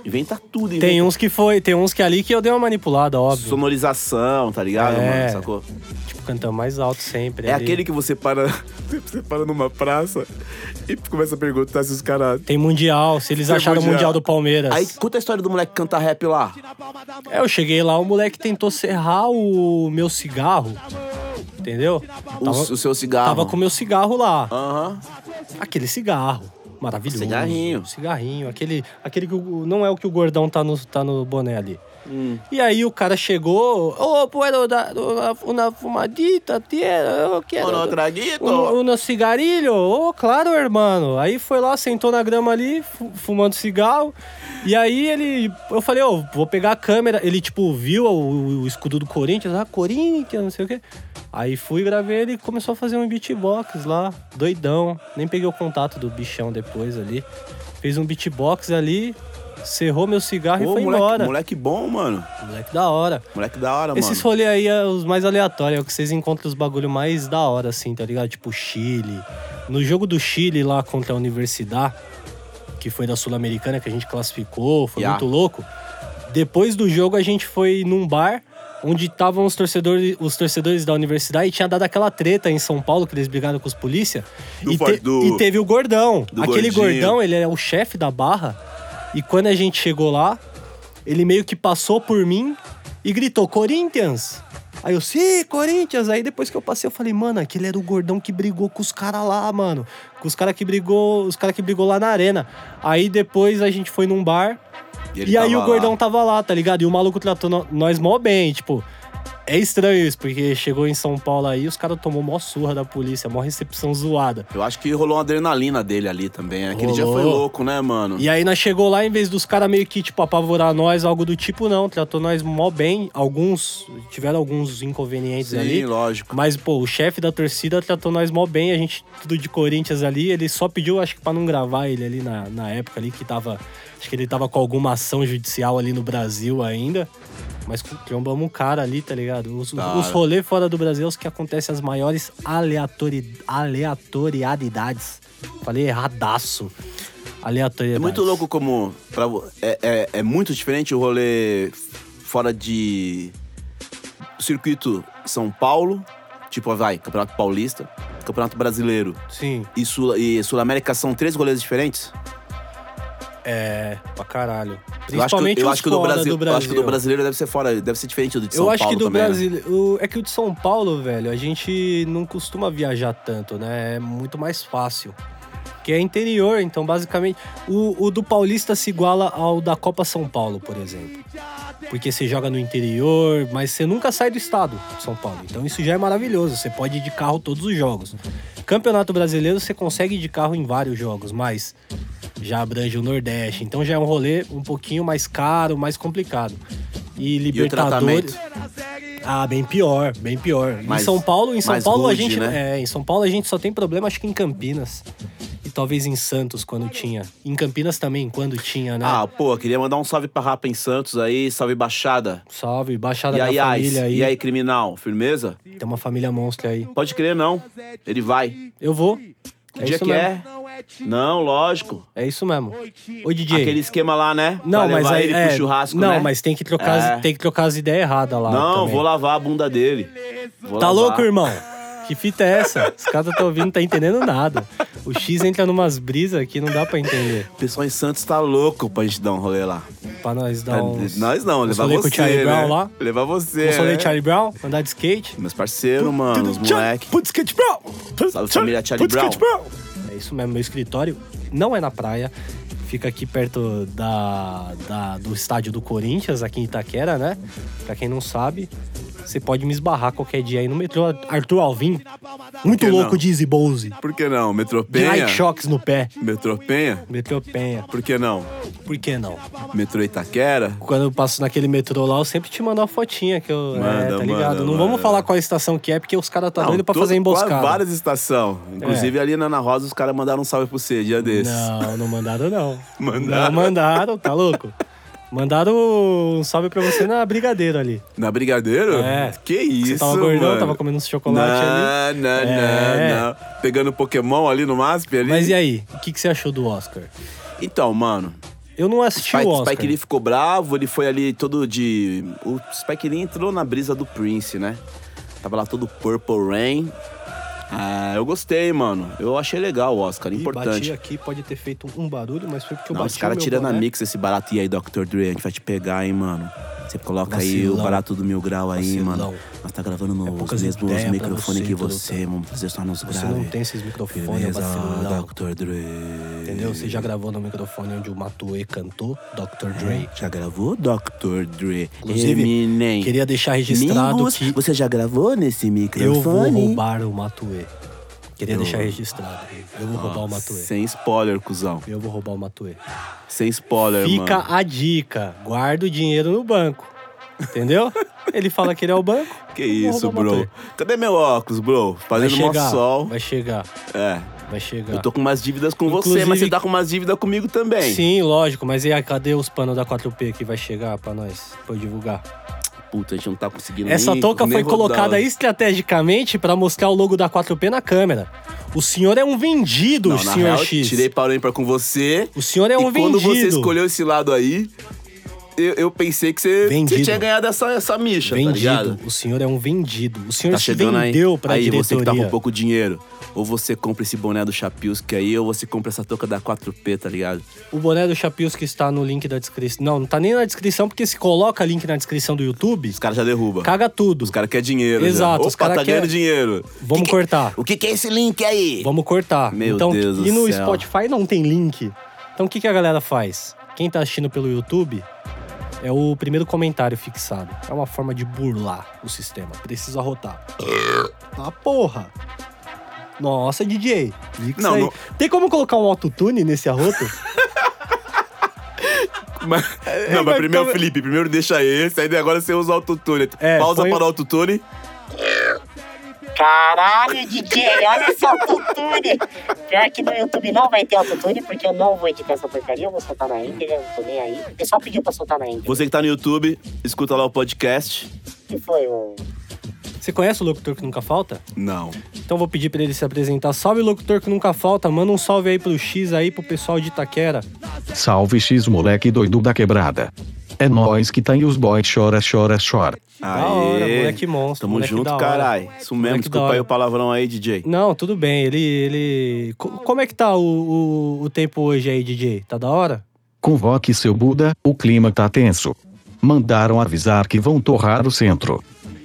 Inventa tudo, inventa Tem uns que foi, tem uns que ali que eu dei uma manipulada, óbvio. sonorização, tá ligado, É. mano? Sacou? Tipo, cantando mais alto sempre. É ali. aquele que você para. Você para numa praça e começa a perguntar se os caras. Tem mundial, se eles Tem acharam o mundial. mundial do Palmeiras. Aí conta a história do moleque que canta rap lá. É, eu cheguei lá, o moleque tentou serrar o meu cigarro. Entendeu? O, Tava, o seu cigarro. tava com o meu cigarro lá. Aham. Aquele cigarro. Maravilhoso. Cigarrinho. Cigarrinho. Aquele, aquele que o- não é o que o gordão tá no, tá no boné ali. Hum. E aí o cara chegou, ô, puedo dar una fumadita, tia, eu quero... Traguito. Um, um cigarilho? Ô, claro, irmão. Aí foi lá, sentou na grama ali, fu- fumando cigarro. E aí ele. Eu falei, ô, vou pegar a câmera. Ele, tipo, viu o, o escudo do Corinthians, ah, Corinthians, não sei o quê. Aí fui, gravei ele e começou a fazer um beatbox lá, doidão. Nem peguei o contato do bichão depois ali. Fez um beatbox ali, cerrou meu cigarro Ô, e foi moleque, embora. moleque bom, mano. Moleque da hora. Moleque da hora, Esses mano. rolês aí é os mais aleatórios, é o que vocês encontram os bagulho mais da hora, assim, tá ligado? Tipo Chile. No jogo do Chile lá contra a Universidade, que foi da Sul-Americana, que a gente classificou, foi Yeah. muito louco. Depois do jogo a gente foi num bar onde estavam os torcedores, os torcedores da universidade e tinha dado aquela treta em São Paulo que eles brigaram com os polícia. Do E, do- e teve o gordão. Aquele gordinho. gordão, ele é o chefe da barra. E quando a gente chegou lá, ele meio que passou por mim e gritou: Corinthians! Aí eu, sim, Corinthians! Aí depois que eu passei, eu falei, mano, aquele era o gordão que brigou com os caras lá, mano. Com os caras que brigou. Os caras que brigou lá na arena. Aí depois a gente foi num bar. ele E, aí o gordão lá. tava lá, tá ligado? E o maluco tratou nós mó bem, tipo. É estranho isso, porque chegou em São Paulo aí, os caras tomou mó surra da polícia, mó recepção zoada. Eu acho que rolou uma adrenalina dele ali também. né? Aquele dia Rolou. foi louco, né, mano? E aí nós chegou lá, em vez dos caras meio que, tipo, apavorar nós, algo do tipo, não. Tratou nós mó bem. Alguns, tiveram alguns inconvenientes Sim, ali. lógico. Mas, pô, o chefe da torcida tratou nós mó bem. A gente, tudo de Corinthians ali. Ele só pediu, acho que pra não gravar ele ali na, na época ali, que tava... Acho que ele tava com alguma ação judicial ali no Brasil ainda. Mas trombamos um cara ali, tá ligado? Os, os rolês fora do Brasil é os que acontecem as maiores aleatori, aleatoriedades. Falei erradaço. É Aleatoriedades. muito louco como. pra é, é, é muito diferente o rolê fora de. Circuito São Paulo, tipo, vai, Campeonato Paulista, Campeonato Brasileiro Sim, e Sul- e Sul-América são três rolês diferentes? É, pra caralho. Eu acho que, Principalmente eu acho que o do Brasil, do eu acho que do Brasil. brasileiro deve ser fora, deve ser diferente do de São Eu acho Paulo que do também, né? Brasil. o- É que o de São Paulo, velho, a gente não costuma viajar tanto, né? É muito mais fácil. Que é interior, então basicamente. O, o do Paulista se iguala ao da Copa São Paulo, por exemplo. Porque você joga no interior, mas você nunca sai do estado de São Paulo. Então isso já é maravilhoso. Você pode ir de carro todos os jogos. Campeonato Brasileiro você consegue ir de carro em vários jogos, mas já abrange o Nordeste. Então já é um rolê um pouquinho mais caro, mais complicado. E Libertadores. Ah, bem pior, bem pior. Mais- em São Paulo, em São Paulo a rude, gente, né? é, em São Paulo a gente só tem problema acho que em Campinas. E talvez em Santos quando tinha. Em Campinas também quando tinha, né? Ah, pô, queria mandar um salve pra Rapa em Santos aí, salve Baixada. Salve, baixada E aí, da família aí. E aí, criminal? Firmeza? Tem uma família monstro aí. Pode crer, não. Ele vai. Eu vou. Que É dia que mesmo. é? Não, lógico. É isso mesmo. Ô DJ. Aquele esquema lá, né? Não, Pra mas levar aí ele é, pro churrasco, Não, né? mas tem que trocar, É. as, tem que trocar as ideias erradas lá. Não, também. vou lavar a bunda dele. Vou Tá lavar. louco, irmão? Que fita é essa? Os caras estão ouvindo, não tá entendendo nada. O X entra numas brisas que não dá pra entender. O pessoal em Santos tá louco pra gente dar um rolê lá. Pra nós dar uns... Nós não, levar rolê você, com o Charlie né? Brown lá. Levar você, Uns rolê né? de Charlie Brown, andar de skate. Meus parceiros, mano, os moleque. Putz, skate Brown! Salve, família Charlie Brown. Isso mesmo, meu escritório não é na praia. Fica aqui perto da, da- do estádio do Corinthians, aqui em Itaquera, né? Pra quem não sabe. Você pode me esbarrar qualquer dia aí no metrô. Arthur Alvim, muito louco não? de Easy Bose. Por que não? Metrô De Penha? Nike Shocks no pé. Metrô Penha? Metrô Penha. Por que não? Por que não? Metrô Itaquera? Quando eu passo naquele metrô lá, eu sempre te mando uma fotinha que eu. é, Manda, tá ligado? manda, não manda. vamos falar qual estação que é, porque os caras tá Não, doido pra tudo- fazer emboscada. É. Várias estações. Inclusive ali na Ana Rosa os caras mandaram um salve pra você, dia desses. Não, não mandaram não. Mandaram? Não mandaram, tá louco? Mandaram um salve pra você na Brigadeiro ali. Na Brigadeiro? É. Que isso, Você tava gordão, mano. tava comendo uns chocolate ali. Não, não, É. não, não. Pegando Pokémon ali no MASP ali. Mas e aí, o que, que você achou do Oscar? Então, mano, Eu não assisti Spike, o Oscar. Spike Lee ficou bravo, ele foi ali todo de... O Spike Lee entrou na brisa do Prince, né? Tava lá todo Purple Rain. Ah, eu gostei, mano. Eu achei legal o Oscar, importante. Bati aqui, pode ter feito um barulho, mas foi porque eu Não, bati os caras tirando a mix esse barato. E aí, Dr. Dre, a gente vai te pegar, hein, mano. Você coloca aí Vacilão. o barato do mil grau aí, Vacilão. mano. Nós tá gravando nos poucas mesmos microfones você, que você, vamos fazer só nos Você graves. não tem esses microfones, Beleza, vacilão. Dr. Dre. Entendeu? Você já gravou no microfone onde o Matue cantou, Dr. Dre. Já gravou Dr. Dre? Inclusive, Eminem. Queria deixar registrado Mingus, que você já gravou nesse eu microfone? vou roubar o Matue. Queria Eu- deixar registrado. Eu vou roubar o Matue. Sem spoiler, cuzão. Eu vou roubar o Matue. Sem spoiler, Fica mano. a dica. Guarda o dinheiro no banco. Entendeu? ele fala que ele é o banco. Que isso, bro? Cadê meu óculos, bro? Vai Fazendo mó chegar. sol. Vai chegar. É. Vai chegar. Eu tô com umas dívidas com você, Inclusive- mas você tá com umas dívidas comigo também. Sim, lógico. Mas e aí, cadê os panos da 4P que vai chegar pra nós? Pra eu divulgar? Puta, a gente não tá conseguindo Essa nem, touca nem foi rodar. colocada estrategicamente pra mostrar o logo da 4P na câmera. O senhor é um vendido, Não, senhor real, X. tirei para o ímpar com você. O senhor é um e quando vendido. você escolheu esse lado aí, eu, eu pensei que você, você tinha ganhado essa, essa micha, tá vendido. ligado? o senhor é um vendido. O senhor Tá se chegando aí. vendeu pra aí diretoria. você que tá com pouco dinheiro. Ou você compra esse boné do Chapilski aí, ou você compra essa touca da 4P, tá ligado? O boné do que está no link da descrição. Não, não tá nem na descrição, porque se coloca link na descrição do YouTube, Os caras já derrubam. caga tudo. Os caras querem dinheiro. Exato, já. os Opa, cara tá quer- ganhando dinheiro. Vamos Que que- cortar. O que, que é esse link aí? Vamos cortar. Meu então, Deus do E no céu. Spotify não tem link. Então o que, que a galera faz? Quem tá assistindo pelo YouTube é o primeiro comentário fixado. É uma forma de burlar o sistema. Precisa rotar. Ah, porra! Nossa, DJ. Não, não- Tem como colocar um autotune nesse arroto? Mas- não, mas primeiro, ficar- Felipe, primeiro deixa esse, aí agora você usa o autotune. É, Pausa põe- para o autotune. Caralho, DJ, olha esse autotune. Pior que no YouTube não vai ter autotune, porque eu não vou editar essa porcaria, eu vou soltar na íntegra, não tô nem aí. O pessoal pediu pra soltar na íntegra. Você que tá no YouTube, escuta lá o podcast. que foi o... Você conhece o locutor que nunca falta? Não. Então vou pedir pra ele se apresentar. Salve, locutor que nunca falta. Manda um salve aí pro X aí, pro pessoal de Itaquera. Salve X moleque doido da quebrada. É nós que tá e os boys chora, chora, chora. Da hora, moleque monstro. Tamo moleque junto, da hora. carai. Isso mesmo, Moleque da desculpa aí hora. o palavrão aí, DJ. Não, tudo bem. Ele. ele... Co- Como é que tá o, o, o tempo hoje aí, DJ? Tá da hora? Convoque seu Buda, o clima tá tenso. Mandaram avisar que vão torrar o centro.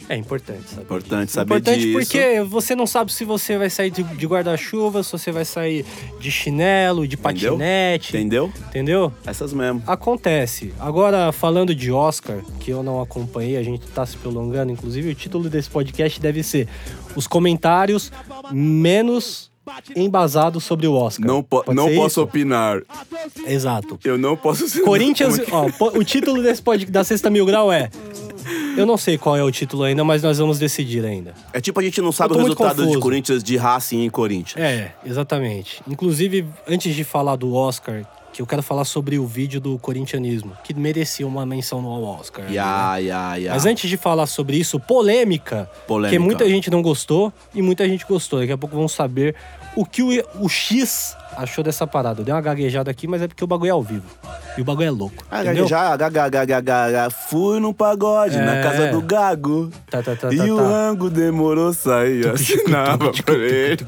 É importante saber. Importante saber Importante disso. porque você não sabe se você vai sair de, de guarda-chuva, se você vai sair de chinelo, de patinete. Entendeu? Entendeu? Essas mesmo. Acontece. Agora, falando de Oscar, que eu não acompanhei, a gente tá se prolongando, inclusive o título desse podcast deve ser Os comentários menos embasados sobre o Oscar. Não, po- não posso isso? opinar. Exato. Eu não posso ser. Corinthians, ó, o título desse pod, da Sexta Mil Grau é. Eu não sei qual é o título ainda, mas nós vamos decidir ainda. É tipo a gente não sabe o resultado de. Corinthians de Racing em Corinthians. É, exatamente. Inclusive, antes de falar do Oscar, que eu quero falar sobre o vídeo do corintianismo, que merecia uma menção no Oscar. né? Ya, ya, ya. Mas antes de falar sobre isso, polêmica, Polêmica. porque muita gente não gostou e muita gente gostou. Daqui a pouco vamos saber o que o, o X achou dessa parada. Eu dei uma gaguejada aqui, mas é porque o bagulho é ao vivo. E o bagulho é louco. Ah, gaga, fui no pagode, na É. casa do Gago. Tá, tá, tá, e tá, o tá. rango demorou sair, assinava pra ele.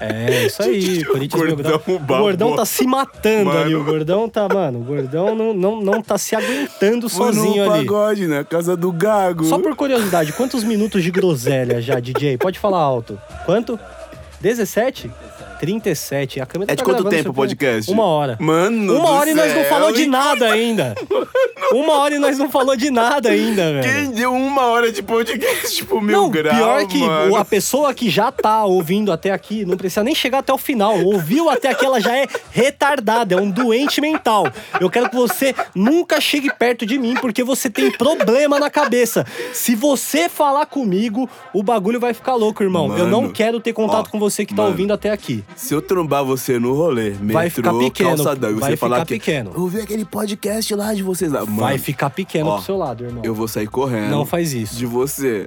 É, isso aí, Corinthians. Gordão O gordão tá se matando Mano. ali. O gordão tá, mano, o gordão não, não, não tá se aguentando Fui sozinho no ali. pagode, na casa do Gago. Só por curiosidade, quantos minutos de groselha já, DJ? Pode falar alto. Quanto? 17? 37. A câmera É de tá quanto tempo o podcast? Uma hora. Mano, Uma hora e nós não falou de nada ainda. Uma hora e nós não falou de nada ainda, velho. Quem deu uma hora de podcast pro Mil Não, Grau, pior que mano? a pessoa que já tá ouvindo até aqui, não precisa nem chegar até o final. Ouviu até aqui, ela já é retardada, é um doente mental. Eu quero que você nunca chegue perto de mim, porque você tem problema na cabeça. Se você falar comigo, o bagulho vai ficar louco, irmão. Eu não Mano, quero ter contato ó, com você que tá mano. ouvindo até aqui. Se eu trombar você no rolê, metrô, Vai ficar pequeno, calçadão, e você vai falar ficar que... pequeno. Eu vi aquele podcast lá de vocês lá. Mano, vai ficar pequeno ó, pro seu lado, irmão. Eu vou sair correndo. Não faz isso. De você.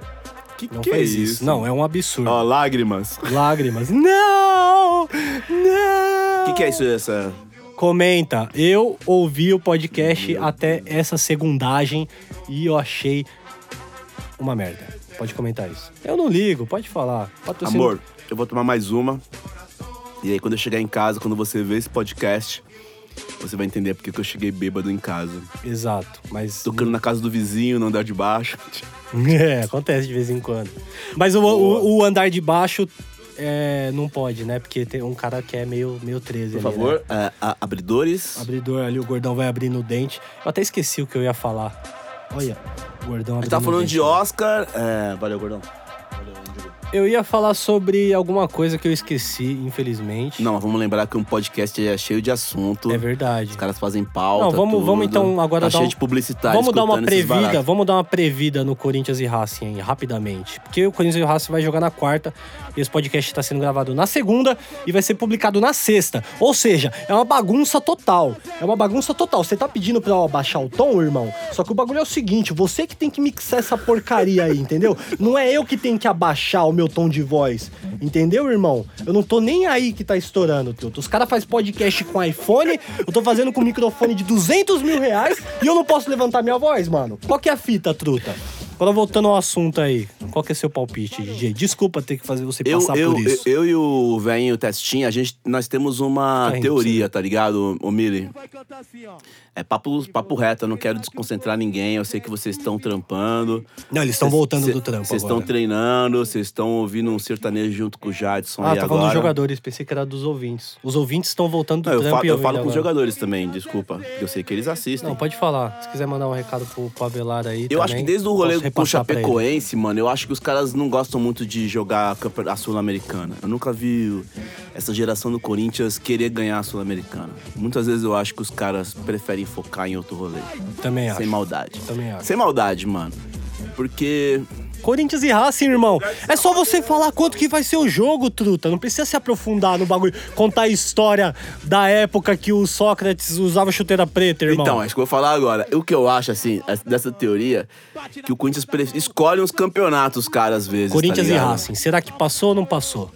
Que Não que faz é isso. Não, é um absurdo. Ó, lágrimas. Lágrimas. Não! Não! O que, que é isso, essa... Comenta. Eu ouvi o podcast até essa segundagem e eu achei uma merda. Pode comentar isso. Eu não ligo, pode falar. Patrocínio- Amor, eu vou tomar mais uma. E aí, quando eu chegar em casa, quando você ver esse podcast, você vai entender porque que eu cheguei bêbado em casa. Exato, mas. Tocando na casa do vizinho, no andar de baixo. É, acontece de vez em quando. Mas o, o- o andar de baixo é, não pode, né? Porque tem um cara que é meio, meio 13 Por ali, favor, né? é, a- abridores. Abridor ali, o gordão vai abrindo o dente. Eu até esqueci o que eu ia falar. Olha, o gordão A abrindo gente tá falando dente. de Oscar. É, valeu, gordão. Valeu. Eu ia falar sobre alguma coisa que eu esqueci, infelizmente. Não, vamos lembrar que um podcast é cheio de assunto. É verdade. Os caras fazem pauta. Não, vamos- tudo. vamos então agora tá dar cheio um- de publicitário. Vamos dar uma previda, vamos dar uma previda no Corinthians e Racing aí, rapidamente. Porque o Corinthians e o Racing vai jogar na quarta e esse podcast está sendo gravado na segunda e vai ser publicado na sexta. Ou seja, é uma bagunça total. É uma bagunça total. Você tá pedindo pra eu abaixar o tom, irmão? Só que o bagulho é o seguinte, você que tem que mixar essa porcaria aí, entendeu? Não é eu que tenho que abaixar o meu tom de voz. Entendeu, irmão? Eu não tô nem aí que tá estourando, Tuto. Os caras fazem podcast com iPhone, eu tô fazendo com microfone de 200 mil reais e eu não posso levantar minha voz, mano. Qual que é a fita, truta? Agora voltando ao assunto aí, qual que é seu palpite, DJ? Desculpa ter que fazer você Eu, passar eu, por isso. eu e o velhinho Testinha, a gente, nós temos uma teoria, tá ligado, ô Mili? É papo, papo reto, eu não quero desconcentrar ninguém. Eu sei que vocês estão trampando. Não, eles estão voltando cê- do trampo Vocês estão treinando, vocês estão ouvindo um sertanejo junto com o Jadson Ah, tá falando dos jogadores, pensei que era dos ouvintes. Os ouvintes estão voltando do Não, eu trampo falo, e eu falo com os jogadores também, desculpa. Eu sei que eles assistem. Não, pode falar. Se quiser mandar um recado pro, pro Avelar aí Eu acho que também, desde o rolê com o. Chapecoense, mano, eu acho que os caras não gostam muito de jogar a Sul-Americana. Eu nunca vi essa geração do Corinthians querer ganhar a Sul-Americana. Muitas vezes eu acho que os caras preferem focar em outro rolê. Também acho. Sem maldade. Também acho. Sem maldade, mano. Porque. Corinthians e Racing, irmão. É só você falar quanto que vai ser o jogo, truta. Não precisa se aprofundar no bagulho. Contar a história da época que o Sócrates usava chuteira preta, irmão. Então, é isso que eu vou falar agora. O que eu acho, assim, dessa teoria, que o Corinthians escolhe uns campeonatos, cara, às vezes. Corinthians tá e? Racing. Será que passou ou não passou?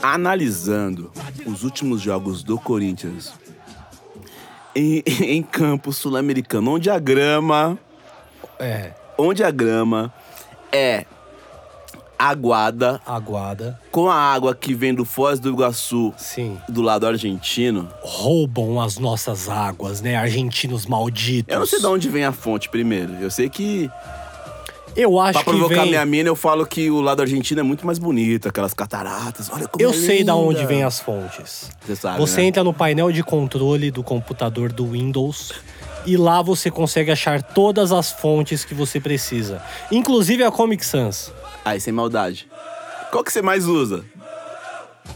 Analisando os últimos jogos do Corinthians em, em campo sul-americano, onde a grama. É, Onde a grama é aguada, aguada. com a água que vem do Foz do Iguaçu Sim. do lado argentino. Roubam as nossas águas, né? Argentinos malditos. Eu não sei de onde vem a fonte primeiro. Eu sei que, Eu acho pra que provocar vem... minha mina, eu falo que o lado argentino é muito mais bonito, aquelas cataratas. Olha como Eu é sei da onde vem as fontes. Você sabe, Você né? entra no painel de controle do computador do Windows e lá você consegue achar todas as fontes que você precisa, inclusive a Comic Sans. Aí, sem maldade. Qual que você mais usa?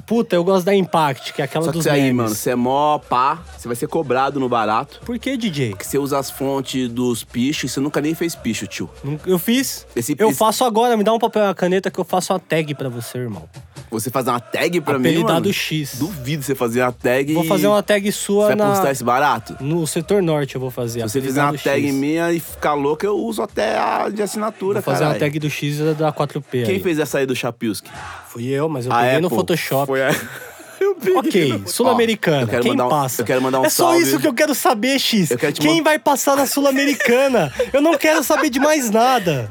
Puta, eu gosto da Impact, que é aquela Só que dos você aí, memes. mano, você é mó pá, você vai ser cobrado no barato. Por que, DJ? Que você usa as fontes dos pichos e você nunca nem fez picho, tio. Eu fiz. Esse- eu esse- faço agora, me dá um papel e uma caneta que eu faço uma tag pra você, irmão. Você fazer uma tag pra mim, Apelidado? X. Duvido você fazer uma tag Vou fazer uma tag Você sua vai na... postar esse barato? no setor norte, eu vou fazer. Se você fizer uma apelidado tag X. minha e ficar louco, eu uso até a de assinatura, Vou fazer uma tag do X da 4P Quem aí. fez essa aí do Chapilski? Fui eu, mas eu A peguei no Apple. Photoshop. Foi a... Ok, Sul-Americana. eu quero Quem mandar um- passa? eu quero mandar um é só salve. isso que eu quero saber, X. Eu quero Quem mand- vai passar na Sul-Americana? eu não quero saber de mais nada.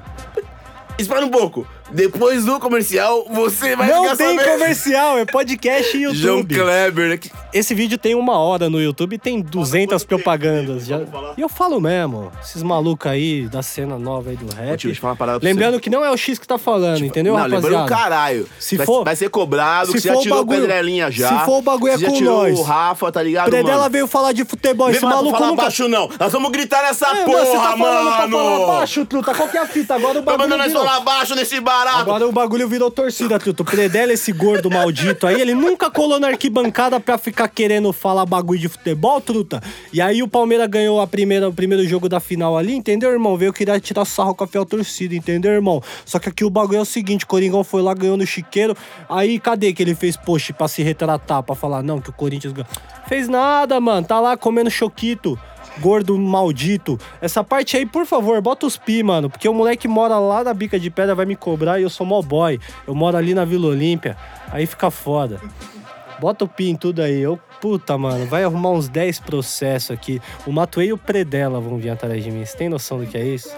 Espera um pouco. Depois do comercial, você vai Não ficar tem sabendo. comercial, é podcast e João YouTube. Kleber, né? Esse vídeo tem uma hora no YouTube e tem 200 propagandas. Já... E eu falo mesmo, esses malucos aí da cena nova aí do rap. tio, deixa eu falar uma parada pra Lembrando que não é o X que tá falando, entendeu, não, lembrando rapaziada? o caralho. Se vai, for- vai ser cobrado, se que você já for o tirou bagulho- Pedrelinha já. se for o bagulho é já com tirou nós. o Rafa, tá ligado, Predela mano? veio falar de futebol, esse Vem pra- maluco falar nunca... baixo não. Nós vamos gritar nessa É, porra, você tá falando pra falar mano. baixo, truta. Qual que é a fita? Agora o Tá bagulho mandando nós falar baixo nesse barato. Agora o bagulho virou torcida, truta. O Predela, esse gordo maldito aí, ele nunca colou na arquibancada pra ficar querendo falar bagulho de futebol, truta. E aí o Palmeiras ganhou a primeira, o primeiro jogo da final ali, entendeu, irmão? Veio querer tirar sarro com a fiel torcida, entendeu, irmão? Só que aqui o bagulho é o seguinte, Coringão foi lá, ganhou no chiqueiro. Aí cadê que ele fez post pra se retratar, pra falar, não, que o Corinthians ganhou? Fez nada, mano. Tá lá comendo choquito. Gordo maldito. Essa parte aí, por favor, bota os pi, mano. Porque o moleque mora lá na bica de pedra, vai me cobrar e eu sou mó boy. Eu moro ali na Vila Olímpia. Aí fica foda. Bota o pi em tudo aí. Eu, puta, mano, vai arrumar uns 10 processos aqui. O Matuei e o Predela vão vir atrás de mim. Você tem noção do que é isso?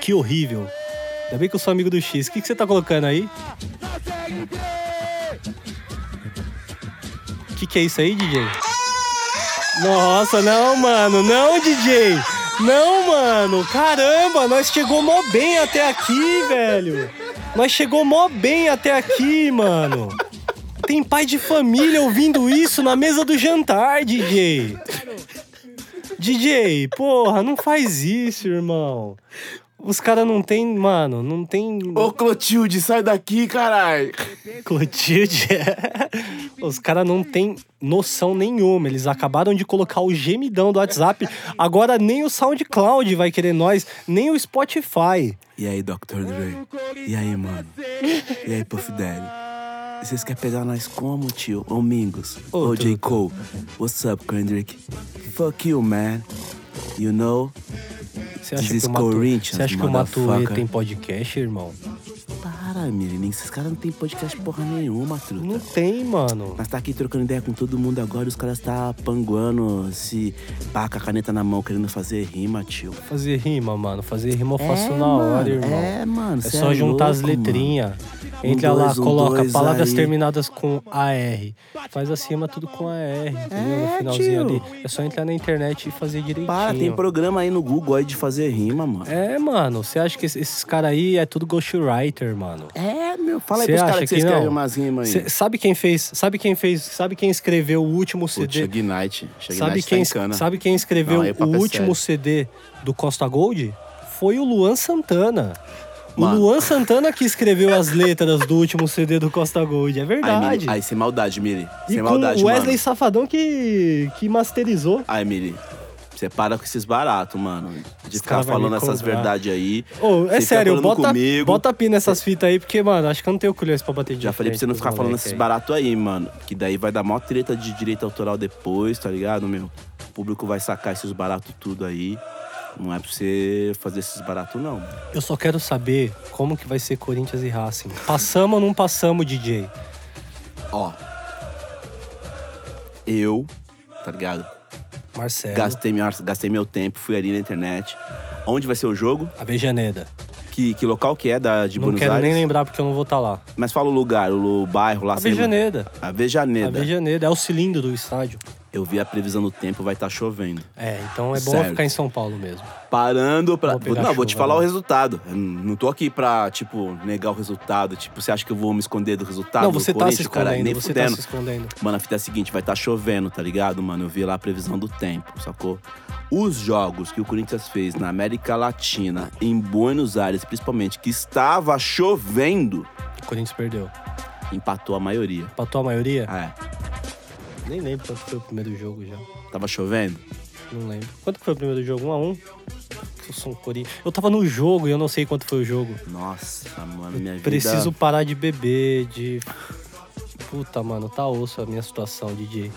Que horrível. Ainda bem que eu sou amigo do X. O que, que você tá colocando aí? O que, que é isso aí, DJ? Nossa, não, mano. Não, DJ. Não, mano. Caramba, nós chegou mó bem até aqui, velho. Nós chegou mó bem até aqui, mano. Tem pai de família ouvindo isso na mesa do jantar, DJ. DJ, porra, não faz isso, irmão. Os caras não tem, mano, não tem. Ô, Clotilde, sai daqui, caralho. Clotilde. Os caras não têm noção nenhuma. Eles acabaram de colocar o gemidão do WhatsApp. Agora nem o SoundCloud vai querer nós, nem o Spotify. E aí, Dr. Dre? E aí, mano? E aí, Puff Daddy? Vocês querem pegar nós como, tio? Ô, Mingos? Ô, J. Cole? What's up, Kendrick? Fuck you, man. You know? Você acha This is que o Matu... Você acha que o Matuê tem podcast, irmão? Para, menino. Esses caras não tem podcast porra nenhuma, truta. Não tem, mano. Nós tá aqui trocando ideia com todo mundo agora e os caras tá panguando, se pá, com a caneta na mão, querendo fazer rima, tio. Fazer rima, mano. Fazer rima eu faço É, na hora, mano, irmão. é, mano, É só é juntar as louco, letrinhas. Um, Entra lá, dois, um, coloca dois palavras aí. terminadas com AR. Faz acima tudo com AR, entendeu? no É, finalzinho tio. ali. É só entrar na internet e fazer direitinho. Para, tem programa aí no Google aí de fazer rima, mano. É, mano. Você acha que esses- caras aí é tudo ghostwriter, mano? É, meu. Fala aí Cê pros acha caras que que vocês escrevem não? umas rimas aí. Cê- sabe quem fez? Sabe quem fez? Sabe quem escreveu o último CD? Shug Knight. Shug Sabe Knight quem, tá em cana. sabe quem escreveu Não, aí o é último sério. CD do Costa Gold? Foi o Luan Santana. Mano. O Luan Santana que escreveu as letras do último CD do Costa Gold. É verdade. Aí, sem maldade, Miri. e Sem com maldade, o Wesley mano. Safadão que, que masterizou. Aí, Miri. Você para com esses baratos, mano. De Os ficar falando essas verdades aí. Ô, é sério, bota, comigo. bota pi nessas fitas aí, porque, mano, acho que eu não tenho colhões pra bater de Já falei pra você não ficar falando esses baratos aí, mano. Que daí vai dar mó treta de direito autoral depois, tá ligado, meu? O público vai sacar esses baratos tudo aí. Não é pra você fazer esses baratos, não. Eu só quero saber como que vai ser Corinthians e Racing. Passamos ou não passamos, DJ? Ó. Eu, tá ligado? Marcelo. Gastei, minha, gastei meu tempo, fui ali na internet. Onde vai ser o jogo? Avejaneda. Que, que local que é da, de Não Buenos quero Aires? nem lembrar porque eu não vou estar lá. Mas fala o lugar, o, bairro lá. sei lá. Avejaneda. Avejaneda. Avejaneda. É o cilindro do estádio. Eu vi a previsão do tempo, vai estar chovendo. É, então é bom Certo. ficar em São Paulo mesmo. Parando pra. Vou não, vou te chuva, falar né? o resultado. Eu não tô aqui pra, tipo, negar o resultado. Tipo, você acha que eu vou me esconder do resultado? não, você tá se escondendo, Nem você fudendo. tá se escondendo. Mano, a fita é a seguinte, vai estar chovendo, tá ligado, mano? Eu vi lá a previsão do tempo, sacou? Os jogos que o Corinthians fez na América Latina, em Buenos Aires, principalmente, que estava chovendo, O Corinthians perdeu. empatou a maioria. Empatou a maioria? É, Nem lembro quanto foi o primeiro jogo já. tava chovendo? Não lembro. Quanto foi o primeiro jogo? 1 a 1 Eu sou um Corinthians. Eu tava no jogo e eu não sei quanto foi o jogo. Nossa, mano, minha vida... Preciso parar de beber, de. Puta, mano, tá osso a minha situação, DJ.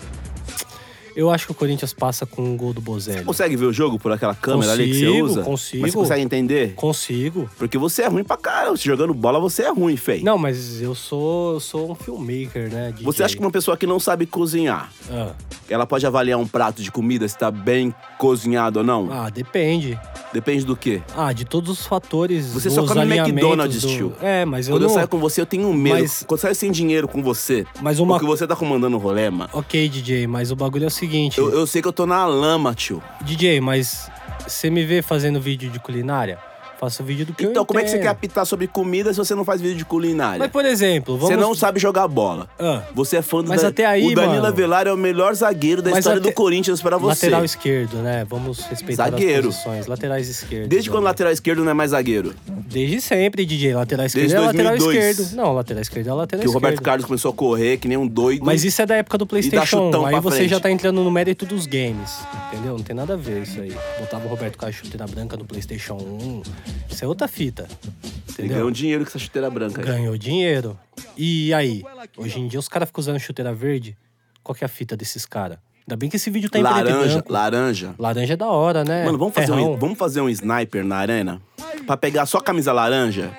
Eu acho que o Corinthians passa com um gol do Bozelli. Consegue ver o jogo por aquela câmera ali que você Consigo, usa? consigo. Mas você consegue entender? Consigo. Porque você é ruim pra caramba. Jogando bola, você é ruim, fei. Não, mas eu sou, eu sou um filmmaker, né? DJ. Você acha que uma pessoa que não sabe cozinhar, Ah, ela pode avaliar um prato de comida se tá bem cozinhado ou não? ah, depende. Depende do quê? Ah, de todos os fatores. Você só come McDonald's, do... tio. É, mas eu Quando eu não. saio com você, eu tenho medo. Mas- Quando eu saio sem dinheiro com você, Mas uma. porque você tá comandando o rolê, mano. Ok, DJ, mas o bagulho é o seguinte. Eu, eu sei que eu tô na lama, tio. DJ, mas você me vê fazendo vídeo de culinária? Faço vídeo do que eu Então, como é que você entendo. quer apitar sobre comida se você não faz vídeo de culinária? Mas, por exemplo, vamos... Você não sabe jogar bola. Ah, Você é fã do Mas Dan- até aí, O Danilo mano. Avelar é o melhor zagueiro da Mas história até- do Corinthians pra você. lateral esquerdo, né? Vamos respeitar Zagueiro. as posições. Laterais esquerdos. Desde quando né? lateral esquerdo não é mais zagueiro? Desde sempre, DJ. Lateral esquerdo Desde é lateral 2002. esquerdo. Não, lateral esquerdo é lateral Que o esquerdo. Roberto Carlos começou a correr que nem um doido. Mas isso é da época do PlayStation chutão 1. Aí pra você frente. já tá entrando no mérito dos games. Entendeu? Não tem nada a ver isso aí. Botava o Roberto Carlos chuteira branca no PlayStation 1. Isso é outra fita. Ele Entendeu? ganhou dinheiro com essa chuteira branca. aí. Ganhou dinheiro. E aí? Hoje em dia os caras ficam usando chuteira verde. Qual que é a fita desses caras? Ainda bem que esse vídeo tá em laranja, laranja. Laranja é da hora, né? Mano, vamos fazer, Ferrão. um, vamos fazer um sniper na arena? Pra pegar só a camisa laranja?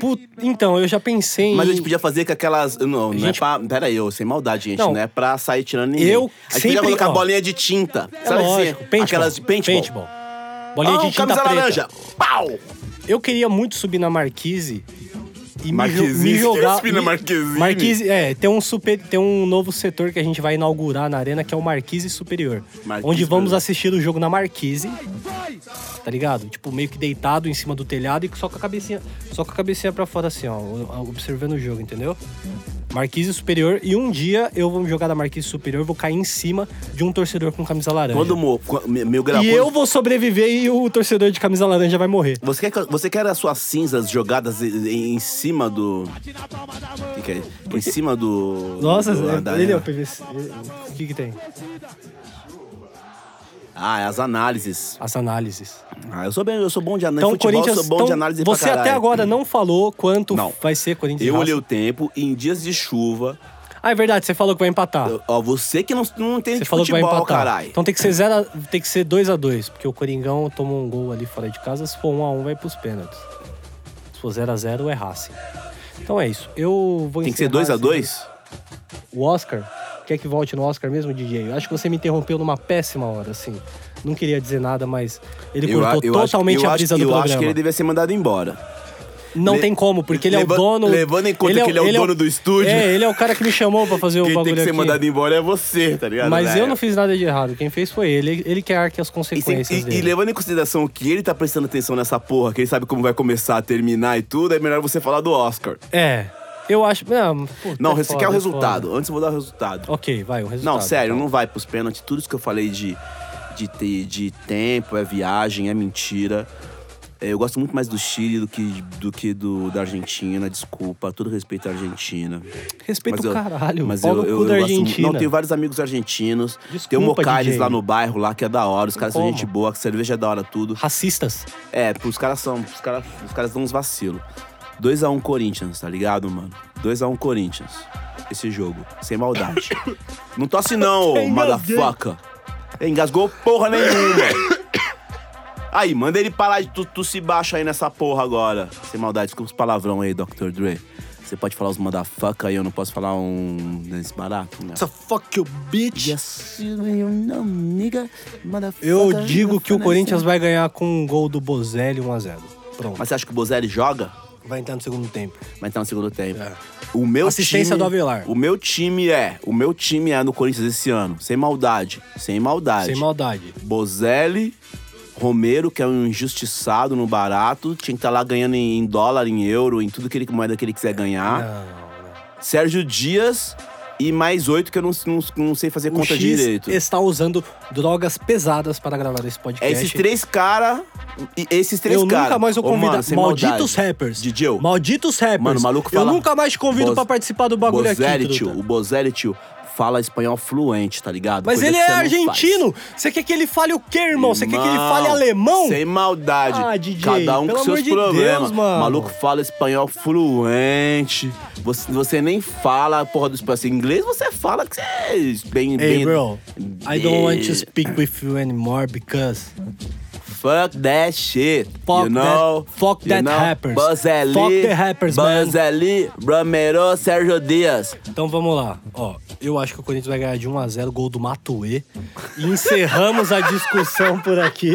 Put- Então, eu já pensei em... Mas a gente podia fazer com aquelas. Não, não é pra. Pera aí, ô, sem maldade, gente. Não. Não, é pra sair tirando ninguém. Eu a gente sempre- podia colocar ó. bolinha de tinta. É Sabe lógico, assim? paintball. Aquelas de paintball. paintball. Bolinha Ah, de tinta camisa preta. laranja. Pau! Eu queria muito subir na Marquise e me, jo- Marquezine, me jogar. subir na me- Marquezine. Marquise, é, tem um, super, tem um novo setor que a gente vai inaugurar na arena que é o Marquise Superior. Marquise onde vamos assistir o jogo na Marquise. Tá ligado? Tipo, meio que deitado em cima do telhado e só com a cabecinha, só com a cabecinha pra fora assim, ó, observando o jogo, entendeu? Marquise Superior e um dia eu vou jogar da Marquise Superior, vou cair em cima de um torcedor com camisa laranja. Quando mo... Meu grau. E eu vou sobreviver e o torcedor de camisa laranja vai morrer. Você quer, que- você quer as suas cinzas jogadas em, em cima do. O que, que é? Em cima do. Nossa, do, da ele é o PVC. O que que tem? Ah, é as análises. As análises. Ah, eu sou, bem, eu sou bom de análise. Então, Futebol, Corinthians. eu sou bom então, de análise você até agora não falou quanto Não. vai ser Corinthians e Eu olhei o tempo, em dias de chuva. Ah, é verdade, você falou que vai empatar. eu- Ó, você que não, não entende Você falou que vai futebol, empatar. caralho. Então tem que ser zero, tem que ser 2 a 2 porque o Coringão tomou um gol ali fora de casa, se for 1 a 1 vai pros pênaltis. Se for 0 a 0 é Racing. Então é isso. Eu vou Tem que ser encerrar 2 a esse- 2 O Oscar, quer que volte no Oscar mesmo, DJ? Eu acho que você me interrompeu numa péssima hora, assim. Não queria dizer nada, mas ele Eu, cortou eu acho, totalmente eu a acho, brisa do eu programa. acho que ele devia ser mandado embora. Não Le- tem como, porque ele é leva- o dono. levando em conta que ele é o dono do estúdio. É, ele é o cara que me chamou pra fazer o Quem bagulho tem que ser aqui. mandado embora é você, tá ligado? Mas eu velho? não fiz nada de errado. Quem fez foi ele. Ele que arque as E, consequências e- dele. e levando em consideração que ele tá prestando atenção nessa porra, que ele sabe como vai começar, terminar e tudo, é melhor você falar do Oscar. É. Eu acho. Não, puta, Não, é você foda, quer o é resultado. Antes eu vou dar o resultado. foda. Ok, vai, o resultado. Não, sério, então. não vai pros pênaltis. Tudo isso que eu falei de, de, te- de tempo, é viagem, é mentira. É, Eu gosto muito mais do Chile do que, do que do, da Argentina, desculpa. Todo respeito à Argentina. Respeita Mas o caralho. Mas eu, eu, eu gosto Argentina. Não, tenho vários amigos argentinos. tem o Desculpa, Mocales lá no bairro, lá, que é da hora. Os caras são Como? gente boa, que cerveja é da hora, tudo. Racistas. É, os caras são. Os caras, os caras dão uns vacilos. 2x1 Corinthians, tá ligado, mano? 2x1 Corinthians. Esse jogo. Sem maldade. não tosse não, ô motherfucker. Engasgou porra nenhuma. Aí, manda ele parar de tu, tu se baixa aí nessa porra agora. Sem maldade, desculpa os palavrão aí, Dr. Dre. Você pode falar os motherfucker aí, eu não posso falar um nesse barato, né? Essa fuck you, bitch. Yes, you know, nigga, motherfucker. Eu digo que o Corinthians vai ganhar com um gol do Bozelli 1x0. Pronto. Mas você acha que o Bozelli joga? Vai entrar no segundo tempo. Vai entrar no segundo tempo. É. O meu Assistência time, do Avelar. O meu time é. O meu time é no Corinthians esse ano. Sem maldade. Sem maldade. Sem maldade. Bozelli, Romero, que é um injustiçado no barato. Tinha que estar lá ganhando em em dólar, em euro, em tudo que ele, moeda que ele quiser ganhar. Não, não. Sérgio Dias e mais oito que eu não, não, não sei fazer O conta X direito. está usando drogas pesadas para gravar esse É podcast. esses três caras. Esses três eu caras. nunca mais vou convidar. sem Malditos maldade. rappers. DJ. Malditos rappers. Mano, o maluco Eu fala- nunca mais te convido Boz- pra participar do bagulho Bozelli, aqui, tio, o Bozelli, tio, fala espanhol fluente, tá ligado? Mas Coisa ele é argentino. Você quer que ele fale o quê, irmão? Você quer que ele fale alemão? Sem maldade. Ah, DJ, Cada um com seus de problemas. Deus, mano. O maluco fala espanhol fluente. Você, você nem fala porra do espanhol. Assim, inglês você fala que você é bem... Hey, bem bro. I don't want to speak with you anymore because Fuck that shit. Fuck you know? that- fuck that know? rappers. Bozelli, Fuck the rappers, man. Bozelli, Romero, Sérgio Dias. Então vamos lá. Ó, Eu acho que o Corinthians vai ganhar de 1 a 0 gol do Matuê. E encerramos a discussão por aqui.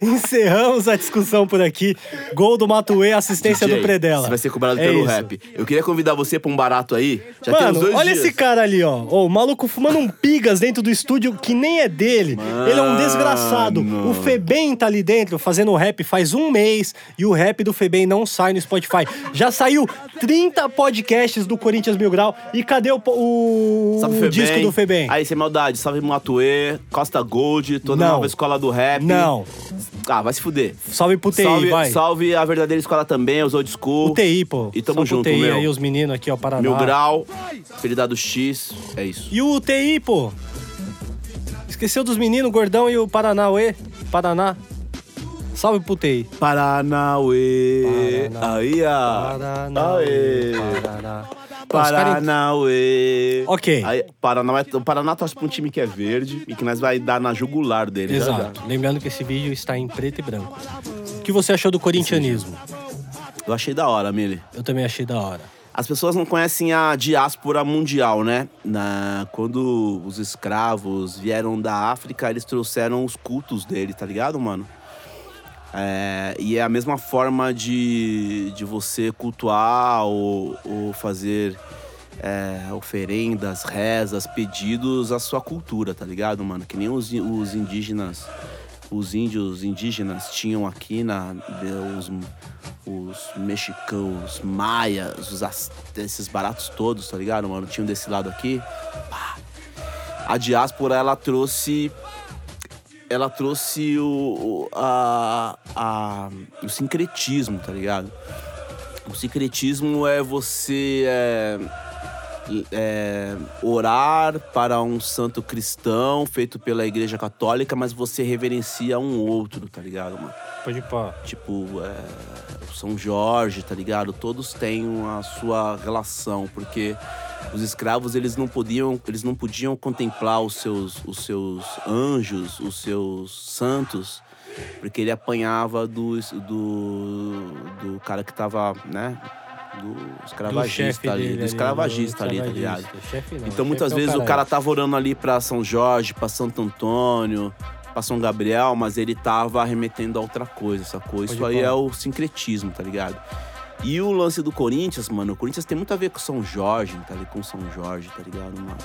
Encerramos a discussão por aqui. Gol do Matuê, assistência DJ, do Predela. Você vai ser cobrado É pelo isso. rap. Eu queria convidar você pra um barato aí. Já tem uns Mano, dois olha dias. esse cara ali, ó. Ô, o maluco fumando um pigas dentro do estúdio que nem é dele. Ele é um desgraçado. Mano. O Febem tá ali dentro fazendo rap faz um mês e o rap do Febem não sai no Spotify. Já saiu 30 podcasts do Corinthians Mil Grau. E cadê o, o, o Febem. disco do Febem? Aí, sem maldade. Salve Matuê, Costa Gold, toda Não. nova escola do rap. Não. Ah, vai se fuder. Salve pro TI, salve, vai. salve a verdadeira escola também, os old school. O TI, pô. E tamo Salve junto, TI meu. aí, os meninos aqui, ó, Paraná. Mil Grau, apelidado X. É isso. E o TI, pô? Esqueceu dos meninos, Gordão e o Paranauê. Paraná. Salve pro TI. Paranauê. Paraná. Aí, ó. Paranauê. Paraná. Paranauê. Ok. Aí, Paraná, o Paraná torce pra um time que é verde e que nós vai dar na jugular dele. já, já. Exato. Lembrando que esse vídeo está em preto e branco. O que você achou do corintianismo? Eu achei da hora, Mili. Eu também achei da hora. As pessoas não conhecem a diáspora mundial, né? Na, quando os escravos vieram da África, eles trouxeram os cultos dele, tá ligado, mano? É, e é a mesma forma de, de você cultuar ou, ou fazer é, oferendas, rezas, pedidos à sua cultura, tá ligado, mano? Que nem os, os indígenas, os índios indígenas tinham aqui na os, os mexicanos, os maias, os esses baratos todos, tá ligado, mano? Tinham desse lado aqui. A diáspora ela trouxe ela trouxe o, o- a, a- o sincretismo, tá ligado? O sincretismo é você é, é, orar para um santo cristão feito pela igreja católica, mas você reverencia um outro, tá ligado, mano? Pode pá. Tipo, é, São Jorge, tá ligado? Todos têm a sua relação, porque os escravos eles não podiam, eles não podiam contemplar os seus, os seus anjos, os seus santos, porque ele apanhava do, do, do cara que tava, né? Do Do escravagista chefe ali, dele do ali, escravagista do ali, tá ligado? não, Então muitas é vezes o caralho. cara tava orando ali pra São Jorge, pra Santo Antônio, pra São Gabriel, mas ele tava arremetendo a outra coisa, sacou? Isso Pode aí é o sincretismo, tá ligado? E o lance do Corinthians, mano, o Corinthians tem muito a ver com São Jorge, tá ali com São Jorge, tá ligado, mano?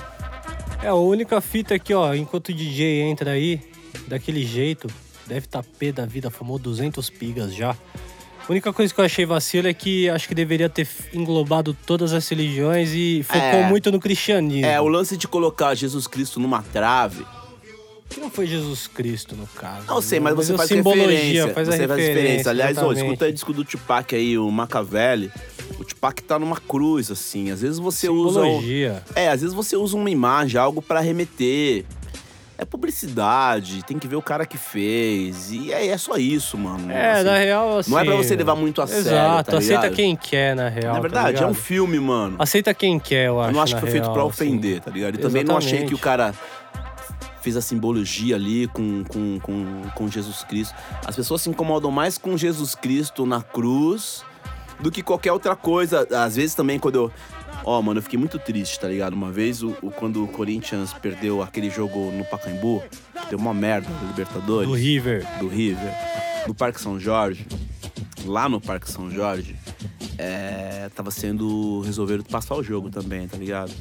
É, a única fita aqui, ó, enquanto o DJ entra aí, daquele jeito, deve tá pé da vida, fumou 200 pigas já. A única coisa que eu achei vacilo é que acho que deveria ter englobado todas as religiões e focou É. muito no cristianismo. É, o lance de colocar Jesus Cristo numa trave, Que não foi Jesus Cristo, no caso. não sei, né? mas você faz simbologia, referência. faz a você faz referência. Aliás, exatamente. escuta aí o disco do Tupac aí, o Machiavelli. O Tupac tá numa cruz, assim. Às vezes você usa... Simbologia. É, às vezes você usa uma imagem, algo pra remeter. É publicidade, tem que ver o cara que fez. E é, é só isso, mano. É, assim. na real, assim... não é pra você levar muito a sério, Exato, tá aceita quem quer, na real, Na tá verdade, é um filme, mano. Aceita quem quer, eu acho, Eu não acho que foi feito real, pra assim. ofender, tá ligado? E também não achei que o cara fez a simbologia ali com, com, com, com Jesus Cristo. As pessoas se incomodam mais com Jesus Cristo na cruz do que qualquer outra coisa. Às vezes também quando eu. Ó, mano, eu fiquei muito triste, tá ligado? Uma vez, o, o- quando o Corinthians perdeu aquele jogo no Pacaembu, deu uma merda no Libertadores Do River. do River, no Parque São Jorge, lá no Parque São Jorge, é, tava sendo resolvido passar o jogo também, tá ligado?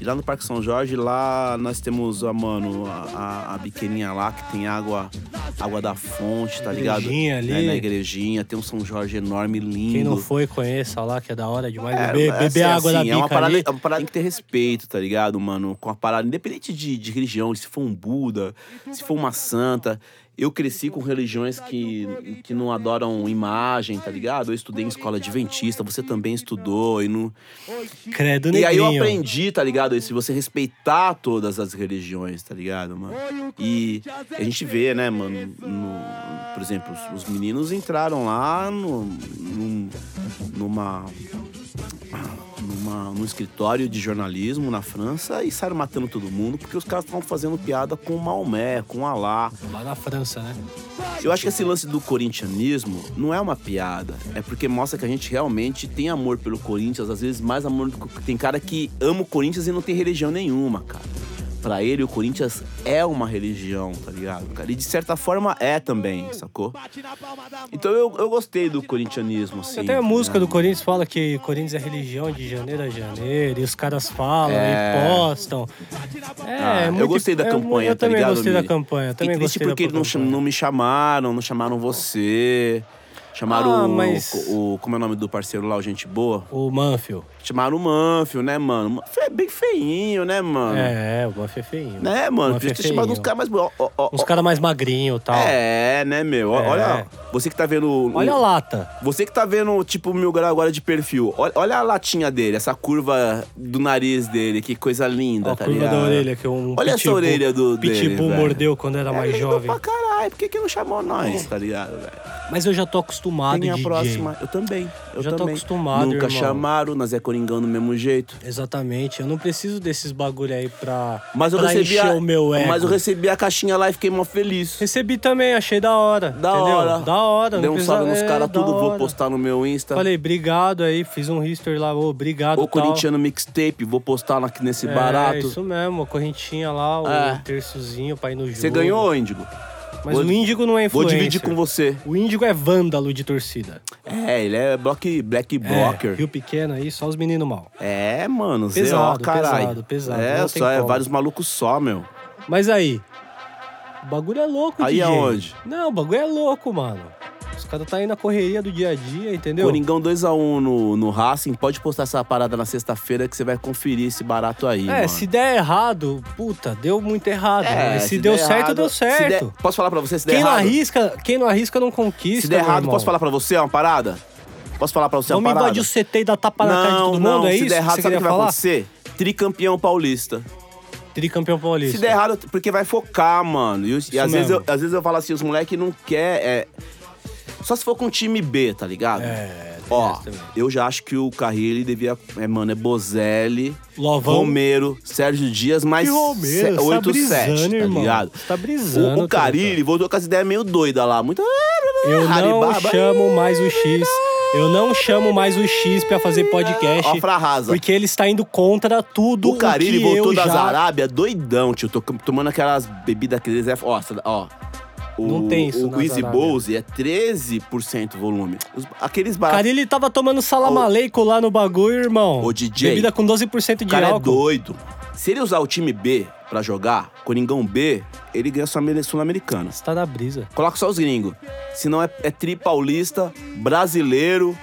E lá no Parque São Jorge, lá nós temos, a, mano, a, a, biqueirinha lá que tem água, água da fonte, tá ligado? Igrejinha ali. É, na igrejinha, tem um São Jorge enorme, lindo. Quem não foi, conheça lá, que é da hora demais. É, beber é beber assim, água da assim, bica é uma parada, ali. é uma parada que tem que ter respeito, tá ligado, mano? Com a parada, independente de, de religião, se for um Buda, se for uma santa. Eu cresci com religiões que, que não adoram imagem, tá ligado? Eu estudei em escola adventista, você também estudou e não. Credo E aí eu negrinho. aprendi, tá ligado? Se você respeitar todas as religiões, tá ligado, mano? E a gente vê, né, mano? no- por exemplo, os, os meninos entraram lá no, num- numa. Numa, num escritório de jornalismo na França e saíram matando todo mundo porque os caras estavam fazendo piada com Maomé, com Alá. Lá na França, né? Eu acho que esse lance do corintianismo não é uma piada. É porque mostra que a gente realmente tem amor pelo Corinthians, às vezes mais amor do que. Tem cara que ama o Corinthians e não tem religião nenhuma, cara. Pra ele, o Corinthians é uma religião, tá ligado, cara? E de certa forma é também, sacou? Então eu, eu gostei do corintianismo, assim. Até a música né? do Corinthians fala que Corinthians é religião de janeiro a janeiro, e os caras falam É. e postam. É, Ah, é eu muito- gostei da é, campanha, Eu tá também ligado, gostei da campanha. Fiquei Também triste gostei porque não, não me chamaram, não chamaram você. Chamaram Ah, o, mas- o- Como é o nome do parceiro lá, o Gente Boa? O Manfio. Chamaram o Manfio, né, mano? Manfio É bem feinho, né, mano? É, o Manfio é feinho. Né, mano? Podia é ter chamado uns caras mais. ó, ó, ó, Uns caras mais magrinhos e tal. É, né, meu? É. Olha, você que tá vendo. o- Olha a lata. Você que tá vendo, tipo, o Mil Grau agora de perfil. Olha, olha a latinha dele, essa curva do nariz dele, que coisa linda, Ó, a tá curva ligado? da orelha, que um Olha essa pitbull- orelha do dele, Pitbull velho. mordeu quando era É mais lindo jovem. pra caralho, por que, que não chamou nós, tá ligado, velho? Mas eu já tô acostumado, Tem a DJ. próxima. Eu também. Eu Já tô também. acostumado, Nunca irmão. chamaram, nós é Coringão do mesmo jeito. Exatamente. Eu não preciso desses bagulho aí pra, Mas eu pra recebi encher a, o meu ego. Mas eu recebi a caixinha lá e fiquei mó feliz. Recebi também, achei da hora. Da entendeu? hora. Da hora. Dei não um salve nos é, caras tudo, vou postar no meu Insta. Falei, obrigado aí, fiz um history lá, ô, obrigado. O tal. Corintiano Mixtape, vou postar aqui nesse É, barato. isso mesmo, a correntinha lá, o É. terçozinho pra ir no jogo. Você ganhou, Índigo? Mas Vou- o Índigo não é Vou influencer. dividir com você. O Índigo é vândalo de torcida. É, ele é block, black É, blocker. Rio Pequeno aí, só os meninos mal. É, mano, Pesado, ZO, caralho. pesado, pesado, É, só é como. vários malucos só, meu. Mas aí, o bagulho é louco, Aí DJ. aonde? Não, o bagulho é louco, mano. Os caras tá aí na correria do dia a dia, entendeu? Coringão 2x1 no, no Racing, pode postar essa parada na sexta-feira que você vai conferir esse barato aí, É, mano. se der errado, puta, deu muito errado. É, mas se, deu der certo, errado- deu se certo. der- posso falar pra você se der Quem não, errado? arrisca, quem não arrisca não conquista. Se der errado, irmão. posso falar pra você uma parada? Posso falar pra você Vamos uma parada? invadir o CT e dar tapa na cara de todo não, mundo, é se isso? der errado, que você sabe o que vai falar? acontecer? Tricampeão paulista. Tricampeão paulista. Se der errado, porque vai focar, mano. E, e às, vezes eu, às vezes eu falo assim, os moleques não quer é... Só se for com time B, tá ligado? É, Ó, eu já acho que o Carrilho devia. É, mano, é Bozelli, Lovão. Romero, Sérgio Dias, mais Romero, você tá 8, 7, brisando, tá ligado? Tá brisando, O, o Carilli voltou com as ideias meio doidas lá. Muito. Eu não chamo mais o X. Eu não chamo mais o X pra fazer podcast. Ó, pra rasa. Porque ele está indo contra tudo O Carilli que voltou das já... Arábia doidão, tio. Tô tomando aquelas bebidas que eles é. Ó, ó. O, Não tem isso O Easy. Bowls é 13% volume. Os- aqueles baratos. Carilli tava tomando salamaleico lá no bagulho, irmão. Ô, DJ, Bebida com 12% de O cara é álcool. doido. Se ele usar o time B pra jogar, Coringão B, ele ganha Sul- Sul-Americana. Você tá na brisa. Coloca só os gringos. Se não é, é tri paulista, brasileiro.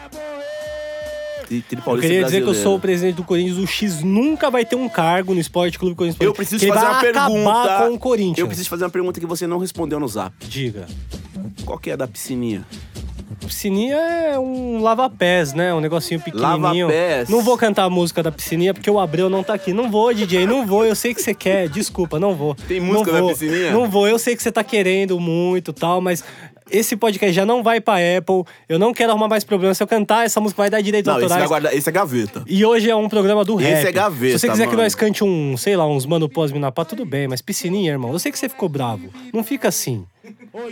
Tri, tri Eu queria dizer que eu sou o presidente do Corinthians. O X nunca vai ter um cargo no Esporte Clube Corinthians. Eu preciso fazer uma pergunta. com o Corinthians. Eu preciso fazer uma pergunta que você não respondeu no zap. Diga. Qual que é a da piscininha? Piscininha é um lava-pés, né? Um negocinho pequenininho. Lava-pés. Não vou cantar a música da piscininha porque o Abreu não tá aqui. Não vou, DJ, não vou. Eu sei que você quer. Desculpa, não vou. Tem música não da vou. piscininha? Não vou. Eu sei que você tá querendo muito e tal, mas esse podcast já não vai pra Apple. Eu não quero arrumar mais problemas. Se eu cantar, essa música vai dar direito Não, esse, autorais. vai guardar, esse é gaveta. E hoje é um programa do Esse rap. é gaveta, Se você quiser que mano. nós cante um, sei lá, uns Mano Pós Minapá, tudo bem. Mas piscininha, irmão, eu sei que você ficou bravo. Não fica assim.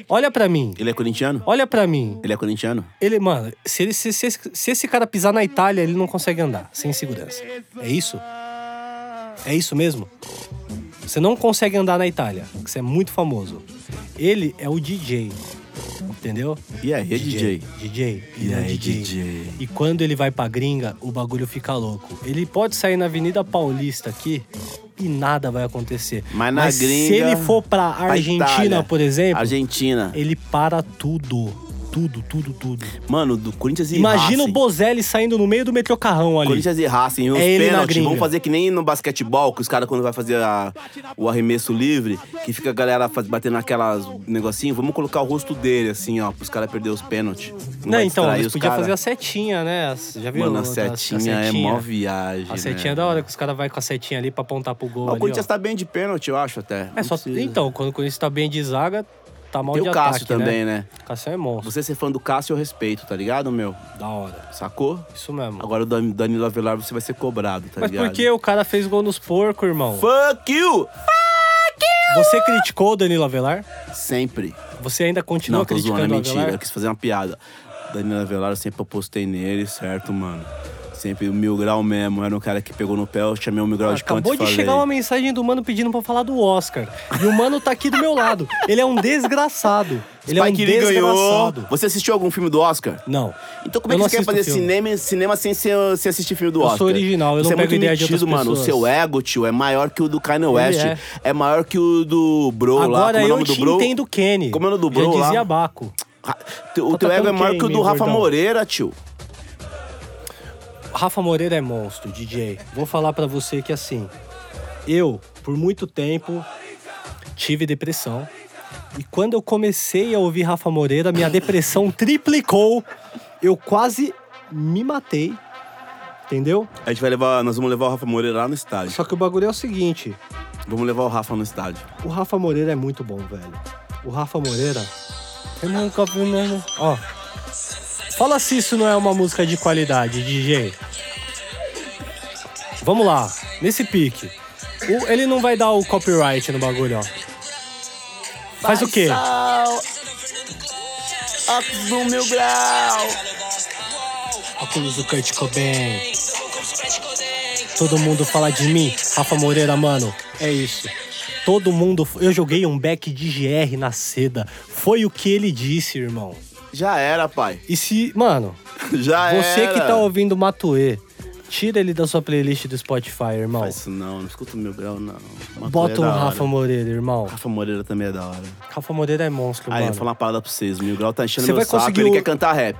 Olha pra mim. Ele é corintiano? Olha pra mim. Ele é corintiano? Ele, mano, se, ele, se, se, se esse cara pisar na Itália, ele não consegue andar, sem segurança. É isso? É isso mesmo? Você não consegue andar na Itália, que você é muito famoso. Ele é o DJ. Entendeu? E aí, DJ? DJ. E é aí, DJ. DJ? E quando ele vai pra gringa, o bagulho fica louco. Ele pode sair na Avenida Paulista aqui e nada vai acontecer. Mas na se gringa, ele for pra pra Argentina, Itália. por exemplo, Argentina. ele para tudo. Tudo, tudo, tudo. Mano, do Corinthians e Imagina o Racing. Bozelli saindo no meio do metrô carrão ali. Corinthians e Racing, os É pênaltis. Vamos fazer que nem no basquetebol, que os caras, quando vai fazer a- o arremesso livre, que fica a galera faz, batendo naquelas negocinho, vamos colocar o rosto dele, assim, ó, pros caras perderem os pênaltis. Não, vai então, eles podiam fazer a setinha, né? Já viu? Mano, a a- setinha, é mó viagem. A setinha é né? da hora que os caras vão com a setinha ali pra apontar pro gol. Mas O ali, Corinthians ó. tá bem de pênalti, eu acho até. É Não só... precisa. Então, quando o Corinthians tá bem de zaga, tá mal Tem de o Cássio ataque, também, né? né? Cássio é monstro. Você ser fã do Cássio, eu respeito, tá ligado, meu? Da hora. Sacou? Isso mesmo. Agora o Dan- Danilo Avelar você vai ser cobrado, tá Mas ligado? por que o cara fez gol nos porcos, irmão? Fuck you! Você criticou o Danilo Avelar? Sempre. Você ainda continua Não, tô zoando, criticando é o mentira. Avelar? Eu quis fazer uma piada. Danilo Avelar, eu sempre apostei nele, certo, mano? Sempre o Mil Grau mesmo. Era um cara que pegou no pé, eu chamei o Mil Grau de canto Acabou de falei. chegar uma mensagem do mano pedindo pra falar do Oscar. E o mano tá aqui do meu lado. Ele é um desgraçado. Ele é um Spike Lee ganhou. desgraçado. Você assistiu algum filme do Oscar? Não. Então como é Eu que você quer fazer filme. cinema, cinema sem, sem assistir filme do Eu Oscar? sou original, eu Você não é muito pego ideia de metido, outras mano. O pessoas. seu ego, tio, é maior que o do Kanye West. é. É. maior que o do Bro lá. Agora é o eu nome do te Bro? entendo, Kenny. Como é o nome do Já bro lá? dizia Baco. O Tá teu ego é maior que o do Rafa gordão? Moreira, tio. Rafa Moreira é monstro, DJ. Vou falar pra você que assim, eu, por muito tempo, tive depressão. E quando eu comecei a ouvir Rafa Moreira, minha depressão triplicou. Eu quase me matei. Entendeu? A gente vai levar, nós vamos levar o Rafa Moreira lá no estádio. Só que o bagulho é o seguinte: Vamos levar o Rafa no estádio. o Rafa Moreira é muito bom, velho. O Rafa Moreira. Eu nunca vi mesmo. Ó. Fala se isso não é uma música de qualidade, DJ. Vamos lá, nesse pique. O- ele não vai dar o copyright no bagulho, ó. Faz o quê? Óculos do Mil Grau. Óculos do Kurt Cobain. Todo mundo fala de mim, Rafa Moreira, mano. É isso. Todo mundo. Eu joguei um back de GR na seda. Foi o que ele disse, irmão. Já era, pai. E se. Mano, Já você era. que tá ouvindo Matuê, tira ele da sua playlist do Spotify, irmão. Faz isso não, não escuta o Mil Grau, não. Uma Bota um é da Rafa hora. Moreira, irmão. Rafa Moreira também é da hora. Rafa Moreira é monstro, Aí, eu mano. vou falar uma parada pra vocês. Mil Grau tá enchendo Você meu vai saco, conseguir ele o- quer cantar rap.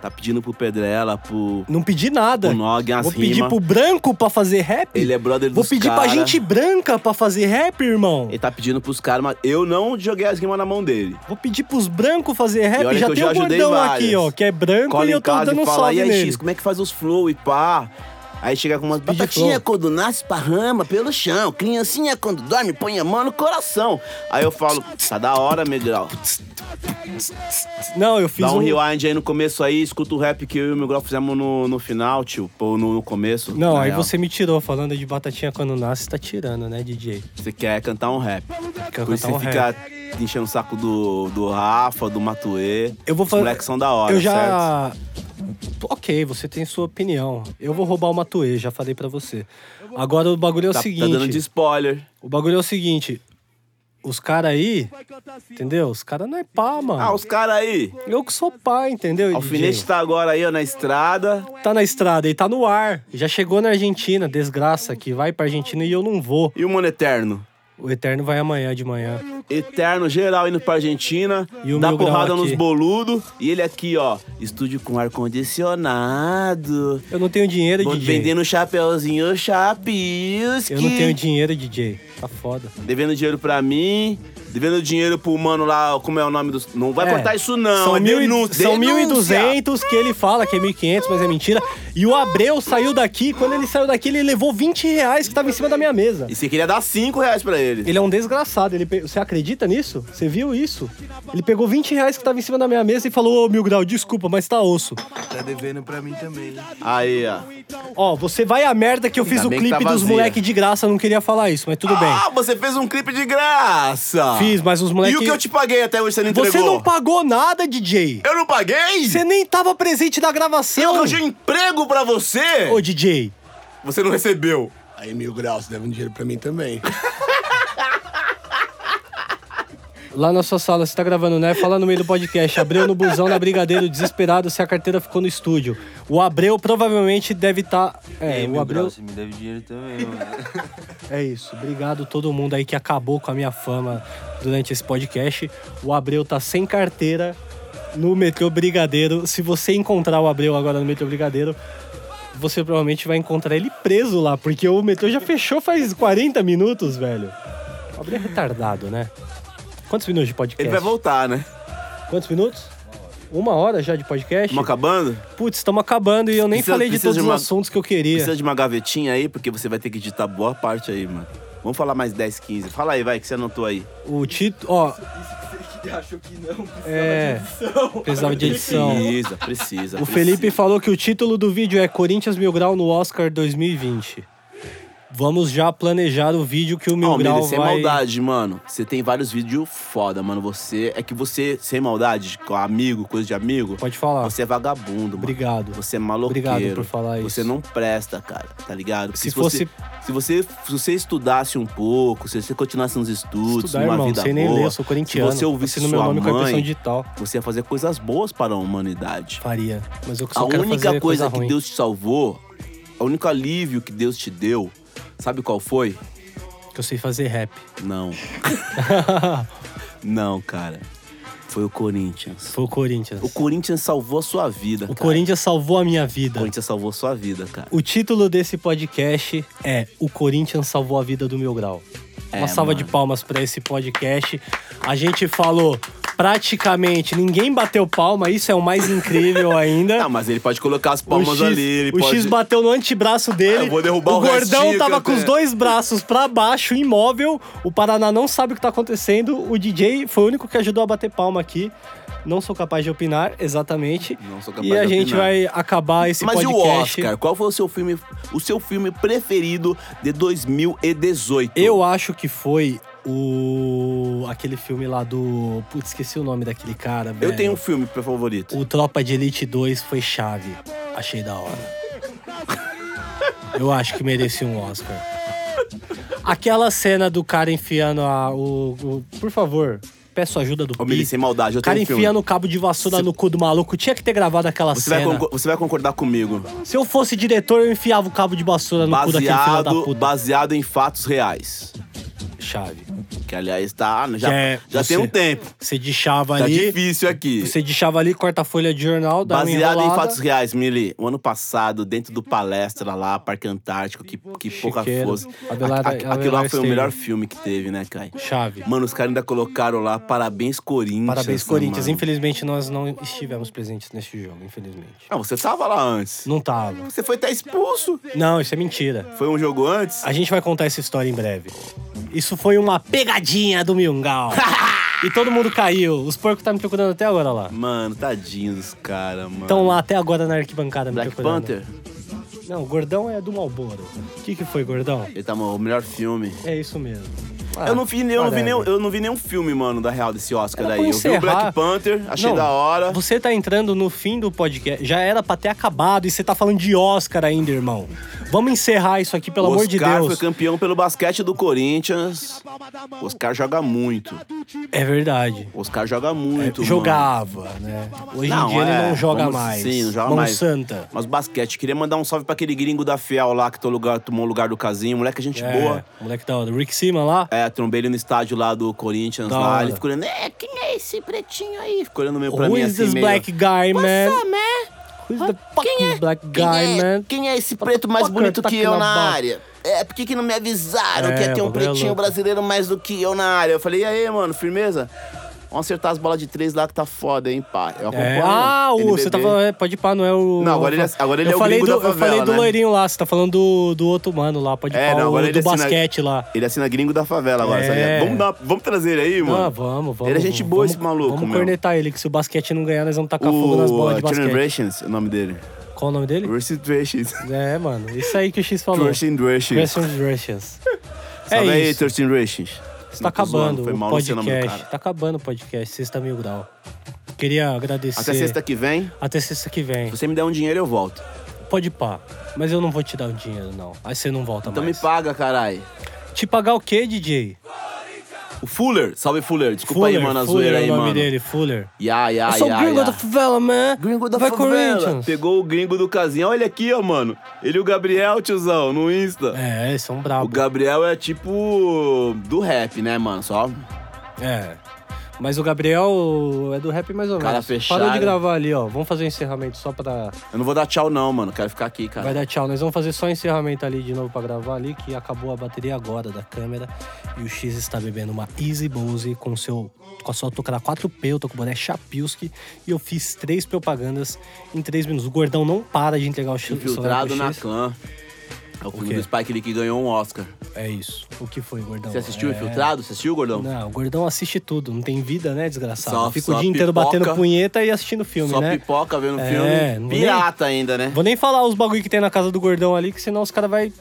Tá pedindo pro Pedrela, pro... Não pedi nada. O Nog, as Vou pedir rima. pro branco pra fazer rap? Ele é brother Vou dos pedir pra cara. gente branca pra fazer rap, irmão. Ele tá pedindo pros caras, mas eu não joguei as rimas na mão dele. Vou pedir pros brancos fazer rap. Já tem já o ajudei gordão várias. aqui, ó, que é branco Cola e eu tô dando e um fala, e aí, nele. X, como é que faz os flow e pá? Aí chega com umas batatinha quando nasce esparrama pelo chão. Criancinha quando dorme põe a mão no coração. Aí eu falo, tá da hora, Miguel. Não, eu fiz Dá um um... rewind aí no começo aí, escuta o rap que eu e o Miguel fizemos no, no final, tio. Ou no, no começo. Não, aí real. você me tirou falando de batatinha quando nasce, tá tirando, né, DJ? Você quer cantar um rap. Quer cantar você um fica rap. Enchendo o saco do, do Rafa, do Matuê. Eu vou Os fazer. moleques são da hora, Eu certo? já. Ok, você tem sua opinião. Eu vou roubar o Matuê, já falei pra você. Agora o bagulho é o Tá, seguinte. tá dando de spoiler. O bagulho é o seguinte. Os caras aí, entendeu? Os caras não é pá, mano. Ah, os caras aí. Eu que sou pá, entendeu? Alfinete DJ? tá agora aí, ó, na estrada. tá na estrada e tá no ar. Já chegou na Argentina, desgraça que vai pra Argentina e eu não vou. E o Mano Eterno? O Eterno vai amanhã de manhã. Eterno, geral indo pra Argentina, E o dá porrada nos boludos. E ele aqui, ó, estúdio com ar-condicionado. Eu não tenho dinheiro, Vou DJ. Vendendo chapeuzinho chapisque. Eu não tenho dinheiro, DJ. Tá foda. Devendo dinheiro pra mim. Devendo dinheiro pro mano lá, como é o nome dos... Não vai É. cortar isso não, São é mil e- denúncia. São denúncia. 1.200 que ele fala que é 1.500, mas é mentira. E o Abreu saiu daqui. Quando ele saiu daqui, ele levou 20 reais que tava em cima da minha mesa. E você queria dar 5 reais pra ele. Ele é um desgraçado. Ele pe- Você acredita nisso? Você viu isso? Ele pegou 20 reais que tava em cima da minha mesa e falou: Ô, Mil Grau, desculpa, mas tá osso. Tá devendo pra mim também. Aí, ó. Ó, você vai a merda que eu fiz Ainda o bem que clipe tá dos vazia. moleque de graça. Eu não queria falar isso, mas tudo bem. Ah, você fez um clipe de graça. Fiz, mas os moleque. E o que eu te paguei até hoje você não entregou? Você não pagou nada, DJ. Eu não paguei? Você nem tava presente na gravação. Eu arranjei emprego pra você? Ô, DJ. Você não recebeu. Aí, mil graus, deve um dinheiro pra mim também. Lá na sua sala, você tá gravando, né? Fala no meio do podcast. Abreu no busão na Brigadeiro, desesperado se a carteira ficou no estúdio. O Abreu provavelmente deve estar. É, o Abreu. Você me deve dinheiro também, mano. É isso. Obrigado todo mundo aí que acabou com a minha fama durante esse podcast. O Abreu tá sem carteira no metrô Brigadeiro. Se você encontrar o Abreu agora no metrô Brigadeiro, você provavelmente vai encontrar ele preso lá, porque o metrô já fechou faz 40 minutos, velho. O Abreu é retardado, né? Quantos minutos de podcast? Ele vai voltar, né? Quantos minutos? Uma hora já de podcast? Estamos acabando? Putz, estamos acabando e eu nem Precisa- falei de precisa todos de os uma- assuntos que eu queria. Precisa de uma gavetinha aí, porque você vai ter que editar boa parte aí, mano. Vamos falar mais 10, 15. Fala aí, vai, que você anotou aí. O título, ó. Achou que não. É, precisava de edição. Precisa, precisa. O Felipe falou que o título do vídeo é Corinthians Mil Grau no Oscar 2020. Vamos já planejar o vídeo que o Mil Não, Grau sem vai... maldade, mano. Você tem vários vídeos foda, mano. Você. É que você, sem maldade, com amigo, coisa de amigo. Pode falar. Você é vagabundo, mano. Obrigado. Você é maloqueiro. Obrigado por falar isso. Você não presta, cara, tá ligado? Se você, fosse- se você, se você estudasse um pouco, se você continuasse nos estudos, Estudar, numa irmão, vida sem nem boa, ler, eu sou corintiano. se você ouvisse sua meu nome com a impressão mãe, digital. você ia fazer coisas boas para a humanidade. Faria. Mas eu A só quero única fazer coisa que. Deus te salvou, o único alívio que Deus te deu, sabe qual foi? Que eu sei fazer rap. Não. não, cara. Foi o Corinthians. Foi o Corinthians. O Corinthians salvou a sua vida, O cara. Corinthians salvou a minha O vida. Corinthians salvou a sua vida, cara. O título desse podcast é O Corinthians salvou a vida do Mil Grau. Uma É, salva de mano. palmas pra esse podcast. A gente falou praticamente, ninguém bateu palma, isso é o mais incrível ainda. Ah, mas ele pode colocar as palmas X, ali, ele o pode... X bateu no antebraço dele. Eu vou derrubar o o gordão tava com os dois braços pra baixo, imóvel. O Paraná não sabe o que tá acontecendo. O DJ foi o único que ajudou a bater palma aqui. Não sou capaz de opinar, exatamente. Não sou capaz E a de gente opinar. vai acabar esse Mas e o podcast. Oscar? Qual foi o seu filme, o seu filme preferido de 2018? Eu acho que foi o aquele filme lá do, putz, esqueci o nome daquele cara, velho. Eu tenho um filme favorito. O Tropa de Elite 2 foi chave. Achei da hora. Eu acho que merecia um Oscar. Aquela cena do cara enfiando a. O, o- por favor, peço ajuda do Pi. sem maldade, eu O cara um enfiando o cabo de vassoura no cu do maluco. Tinha que ter gravado aquela Você vai, cena. concor- você vai concordar comigo. Se eu fosse diretor, eu enfiava o cabo de vassoura no cu daquele filho da Baseado, puta. baseado em fatos reais. Chave. Que, aliás, tá, já, é já você- tem um tempo. Você deixava Tá ali. difícil aqui. Você deixava ali, corta a folha de jornal, dá Baseado em fatos reais, Mili. O ano passado, dentro do palestra lá, Parque Antártico, que, que pouca fosse. Abelardo- A- a- aquilo lá foi o melhor filme que teve, né, Kai? Chave. Mano, os caras ainda colocaram lá, parabéns, Corinthians. Parabéns, Corinthians. mano. Infelizmente, nós não estivemos presentes nesse jogo, infelizmente. Não, você tava lá antes. Não tava. Você foi até expulso. Não, isso é mentira. Foi um jogo antes? A gente vai contar essa história em breve. Isso foi uma pegadinha do Milngau. e todo mundo caiu. Os porcos tá me procurando até agora lá. Mano, tadinho dos caras, mano. Estão lá até agora na arquibancada me Black procurando. Panther? Não, o Gordão é do Malboro. O que que foi, Gordão? Ele tá o melhor filme. É isso mesmo. Eu, não vi, eu, não vi nenhum, eu não vi nenhum filme, mano, da real desse Oscar Era daí. Eu vi o. Black Panther, achei Não, da hora. Você tá entrando no fim do podcast. Já era pra ter acabado e você tá falando de Oscar ainda, irmão. Vamos encerrar isso aqui, pelo o amor de Oscar Deus. foi campeão pelo basquete do Corinthians. O Oscar joga muito. É verdade. O Oscar joga muito, mano. Jogava, né? Hoje em dia ele é, não joga vamos- mais. Sim, não joga Mão mais. Santa. Mas basquete, queria mandar um salve pra aquele gringo da Fiel lá que tomou lugar, tomou lugar do casinho. Moleque, gente É, boa. moleque da hora. Rick Seaman lá. É, trombei ele no estádio lá do Corinthians Da lá. hora. Ele ficou olhando, é, quem é esse pretinho aí? Ficou olhando meio pra Who mim is assim, this meio... black guy, man? What's up, man? Who's the fucking black guy, quem, é, man? quem é esse preto mais bonito que eu na área? É, por que, que não me avisaram É, que ia ter o um é pretinho brasileiro mais do que eu na área? Eu falei, e aí, mano, firmeza? Vamos acertar as bolas de três lá que tá foda, hein, pá. Eu acompanho. É, ah, o, você tá falando, é, pode ir pá, não é o. Não, agora ele é- agora ele eu é o falei gringo do, da Eu falei favela, do né? loirinho lá, você tá falando do, do outro mano lá, pode É, ir pá, não, o agora do ele assina- basquete lá. Ele assina gringo da favela agora, É. sabe? Vamos, dar- vamos trazer ele aí, mano. Ah, vamos, vamos. Ele é gente boa, vamos, esse maluco, Vamos meu. cornetar ele, que se o basquete não ganhar, nós vamos tacar fogo nas bolas de O basquete. Generations, é o nome dele. Qual o nome dele? Generations. É, mano, isso aí que o X falou. Thirteen Generations. Questions Russians. É Salve aí, isso. Thirteen Generations. Tá acabando Foi o podcast. cara. Tá acabando o podcast, sexta mil grau. Queria agradecer. Até sexta que vem, Até sexta que vem. se você me der um dinheiro, eu volto. Pode pá. Mas eu não vou te dar o dinheiro, não. Aí você não volta Então mais. me paga, carai. Te pagar o quê, DJ? O Fuller, salve Fuller. Desculpa Fuller, aí, mano, a Fuller zoeira é aí, o nome mano. dele, Fuller. Ya, ya, eu sou o ya, gringo ya. da favela, man. Gringo da Vai favela. Corinthians. Pegou o gringo do casinho. Olha aqui, ó, mano. Ele e o Gabriel, tiozão, no Insta. É, eles são O bravos. Gabriel é tipo do rap, né, mano? Só É. Mas o Gabriel é do rap mais ou Cara menos. fechado. Parou de gravar ali, ó. Vamos fazer o encerramento só pra. Eu não vou dar tchau, não, mano. Quero ficar aqui, cara. Vai dar tchau. Nós vamos fazer só encerramento ali de novo pra gravar ali, que acabou a bateria agora da câmera. E o X está bebendo uma Easy Bose com seu. Com a sua toucara 4P, eu tô com o boné Chapilski. E eu fiz três propagandas em três minutos. O gordão não para de entregar o X. Infiltrado na clã. É o filme quê? do Spike Lee que ganhou um Oscar. É isso. O que foi, gordão? Você assistiu é... Infiltrado? Você assistiu, gordão? Não, o gordão assiste tudo. Não tem vida, né, desgraçado? Só- Fica só o dia inteiro pipoca. batendo punheta e assistindo filme, Só né? pipoca vendo É, filme. Pirata ainda, né? Vou nem falar os bagulho que tem na casa do gordão ali, que senão os caras vai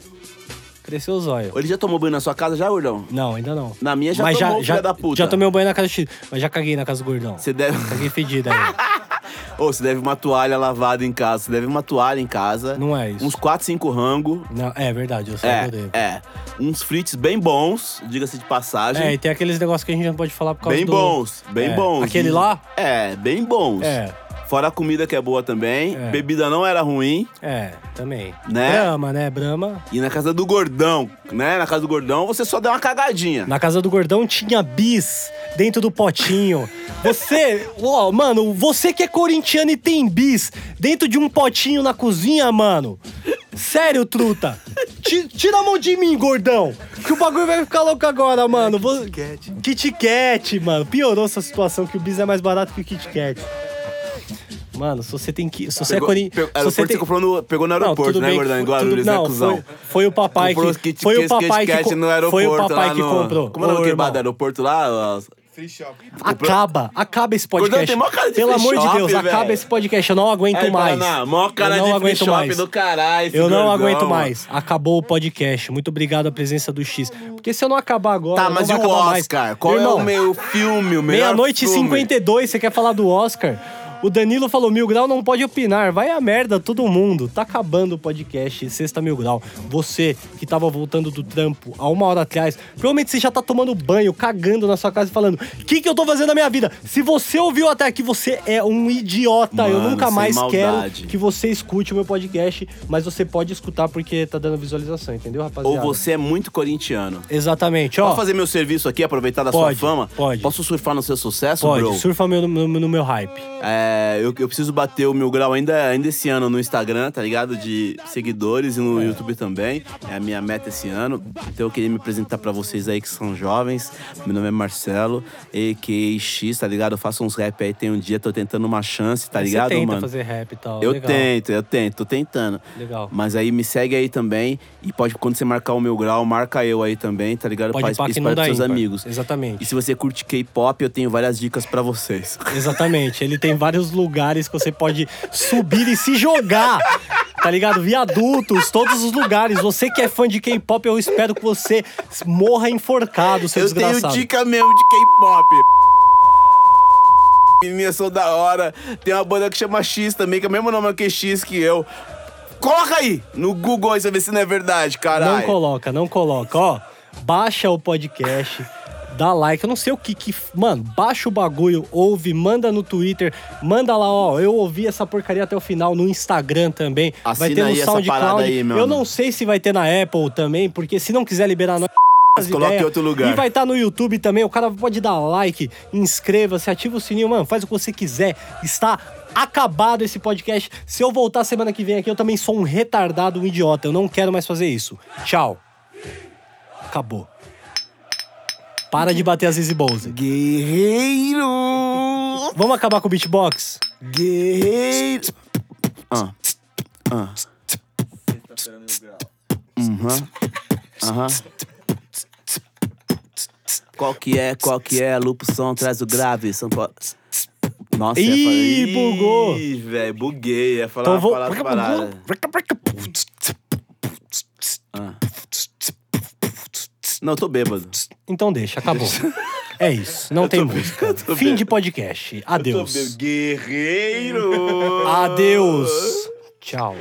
crescer os olhos. Ele já tomou banho na sua casa já, gordão? Não, ainda não. Na minha já Mas tomou, já, já, da puta. já tomei um banho na casa do X, mas já caguei na casa do gordão. Você deve... Caguei fedido aí. Ô, você deve uma toalha lavada em casa. Você deve uma toalha em casa. Não é isso. Uns 4, 5 rango. Não, é verdade, eu sei. É, é. Uns frites bem bons, diga-se de passagem. É, e tem aqueles negócios que a gente não pode falar por causa bem do... bons, bem É. bons. Aquele lá? É, bem bons. É, Fora a comida que é boa também. É. Bebida não era ruim. é, também. Né? Brahma, né? Brahma. E na casa do gordão, né? Na casa do gordão você só deu uma cagadinha. Na casa do gordão tinha bis dentro do potinho. Você, ó, mano, você que é corintiano e tem bis dentro de um potinho na cozinha, mano. Sério, truta. Ti- Tira a mão de mim, gordão. Que o bagulho vai ficar louco agora, mano. Vou... Kit Kat, mano. Piorou essa situação que o bis é mais barato que o Kit Kat. Mano, se você tem que. Se você Pegou, é corintiano. pegou, aeroporto você comprou no, pegou no Não, aeroporto, tudo né, bem que gordão? foi- Igual tudo- é não, cuzão. foi, foi o papai Comprou que Kit foi o papai que co- no aeroporto foi o papai que no- comprou. Como é o nome bar do aeroporto lá? Free. Acaba, acaba esse Gordão, podcast. tem de Pelo free amor de shop, Deus, velho. acaba esse podcast. Eu não aguento Aí, mais. Mó cara eu não de free aguento shop mais. do caralho. Eu não gordão, aguento mais. Acabou o podcast. Muito obrigado a presença do X. Porque se eu não acabar agora, Tá, não mas e o acabar mais. Oscar? Qual é Irmão, o meu filme, o melhor Meia-noite e filme? 52, você quer falar do Oscar? O Danilo falou: Mil Grau não pode opinar. Vai a merda, todo mundo. Tá acabando o podcast Sexta Mil Grau. Você que tava voltando do trampo há uma hora atrás, provavelmente você já tá tomando banho, cagando na sua casa e falando: O que, que eu tô fazendo na minha vida? Se você ouviu até aqui, você é um idiota. eu Mano, nunca sem mais maldade. quero que você escute o meu podcast, mas você pode escutar porque tá dando visualização, entendeu, Ou rapaziada? você é muito corintiano. Exatamente, ó. Posso fazer meu serviço aqui, aproveitar da Pode, sua fama? pode. Posso surfar no seu sucesso, Pode, bro? surfa meu, no, no meu hype. É, eu, eu preciso bater o meu grau ainda, ainda esse ano no Instagram, tá ligado? De seguidores e É. no YouTube também. É a minha meta esse ano. Então eu queria me apresentar pra vocês aí que são jovens. Meu nome é Marcelo, a.k.a. X, tá ligado? Eu faço uns rap aí, tem um dia, tô tentando uma chance, tá ligado, você tenta mano? fazer rap e tal. Eu legal. tento, eu tento, tô tentando. Legal. Mas aí me segue aí também. E pode, quando você marcar o meu grau, marca eu aí também, tá ligado? Pode não dá pros seus ímpar. amigos. Exatamente. E se você curte K-pop, eu tenho várias dicas pra vocês. Exatamente. Ele tem vários lugares que você pode subir e se jogar. Tá ligado? Viadutos, todos os lugares. Você que é fã de K-pop, eu espero que você morra enforcado, seu Eu tenho desgraçado. dica mesmo de K-pop. Meninas são da hora. Tem uma banda que chama X também, que é o mesmo nome que X que eu. Coloca aí no Google aí pra ver se não é verdade, caralho. Não coloca, não coloca. Ó, baixa o podcast. Dá like, eu não sei o que que. Mano, baixa o bagulho, ouve, manda no Twitter, manda lá, ó. Eu ouvi essa porcaria até o final no Instagram também. vai Assina ter no SoundCloud. aí, eu não sei se vai ter na Apple também, porque se não quiser liberar nós. Coloca em outro lugar. E vai estar no YouTube também. O cara pode dar like, inscreva-se, ativa o sininho, mano. Faz o que você quiser. Está acabado esse podcast. Se eu voltar semana que vem aqui, eu também sou um retardado, um idiota. Eu não quero mais fazer isso. Tchau. Acabou. Para de bater as Easy Bowser. Guerreiro! Vamos acabar com o beatbox? Guerreiro! Ah. Ah. Uhum. Aham. Qual que é, qual que é? Lupo som, traz o grave. São Paulo. Nossa, Ih, ia falar- bugou. Ih, velho, buguei. Ia falar Então vou. parada. Ah. Não, eu tô bêbado. Então deixa, acabou. É isso, não tem música. Fim de podcast. Adeus. Guerreiro! Adeus. Tchau.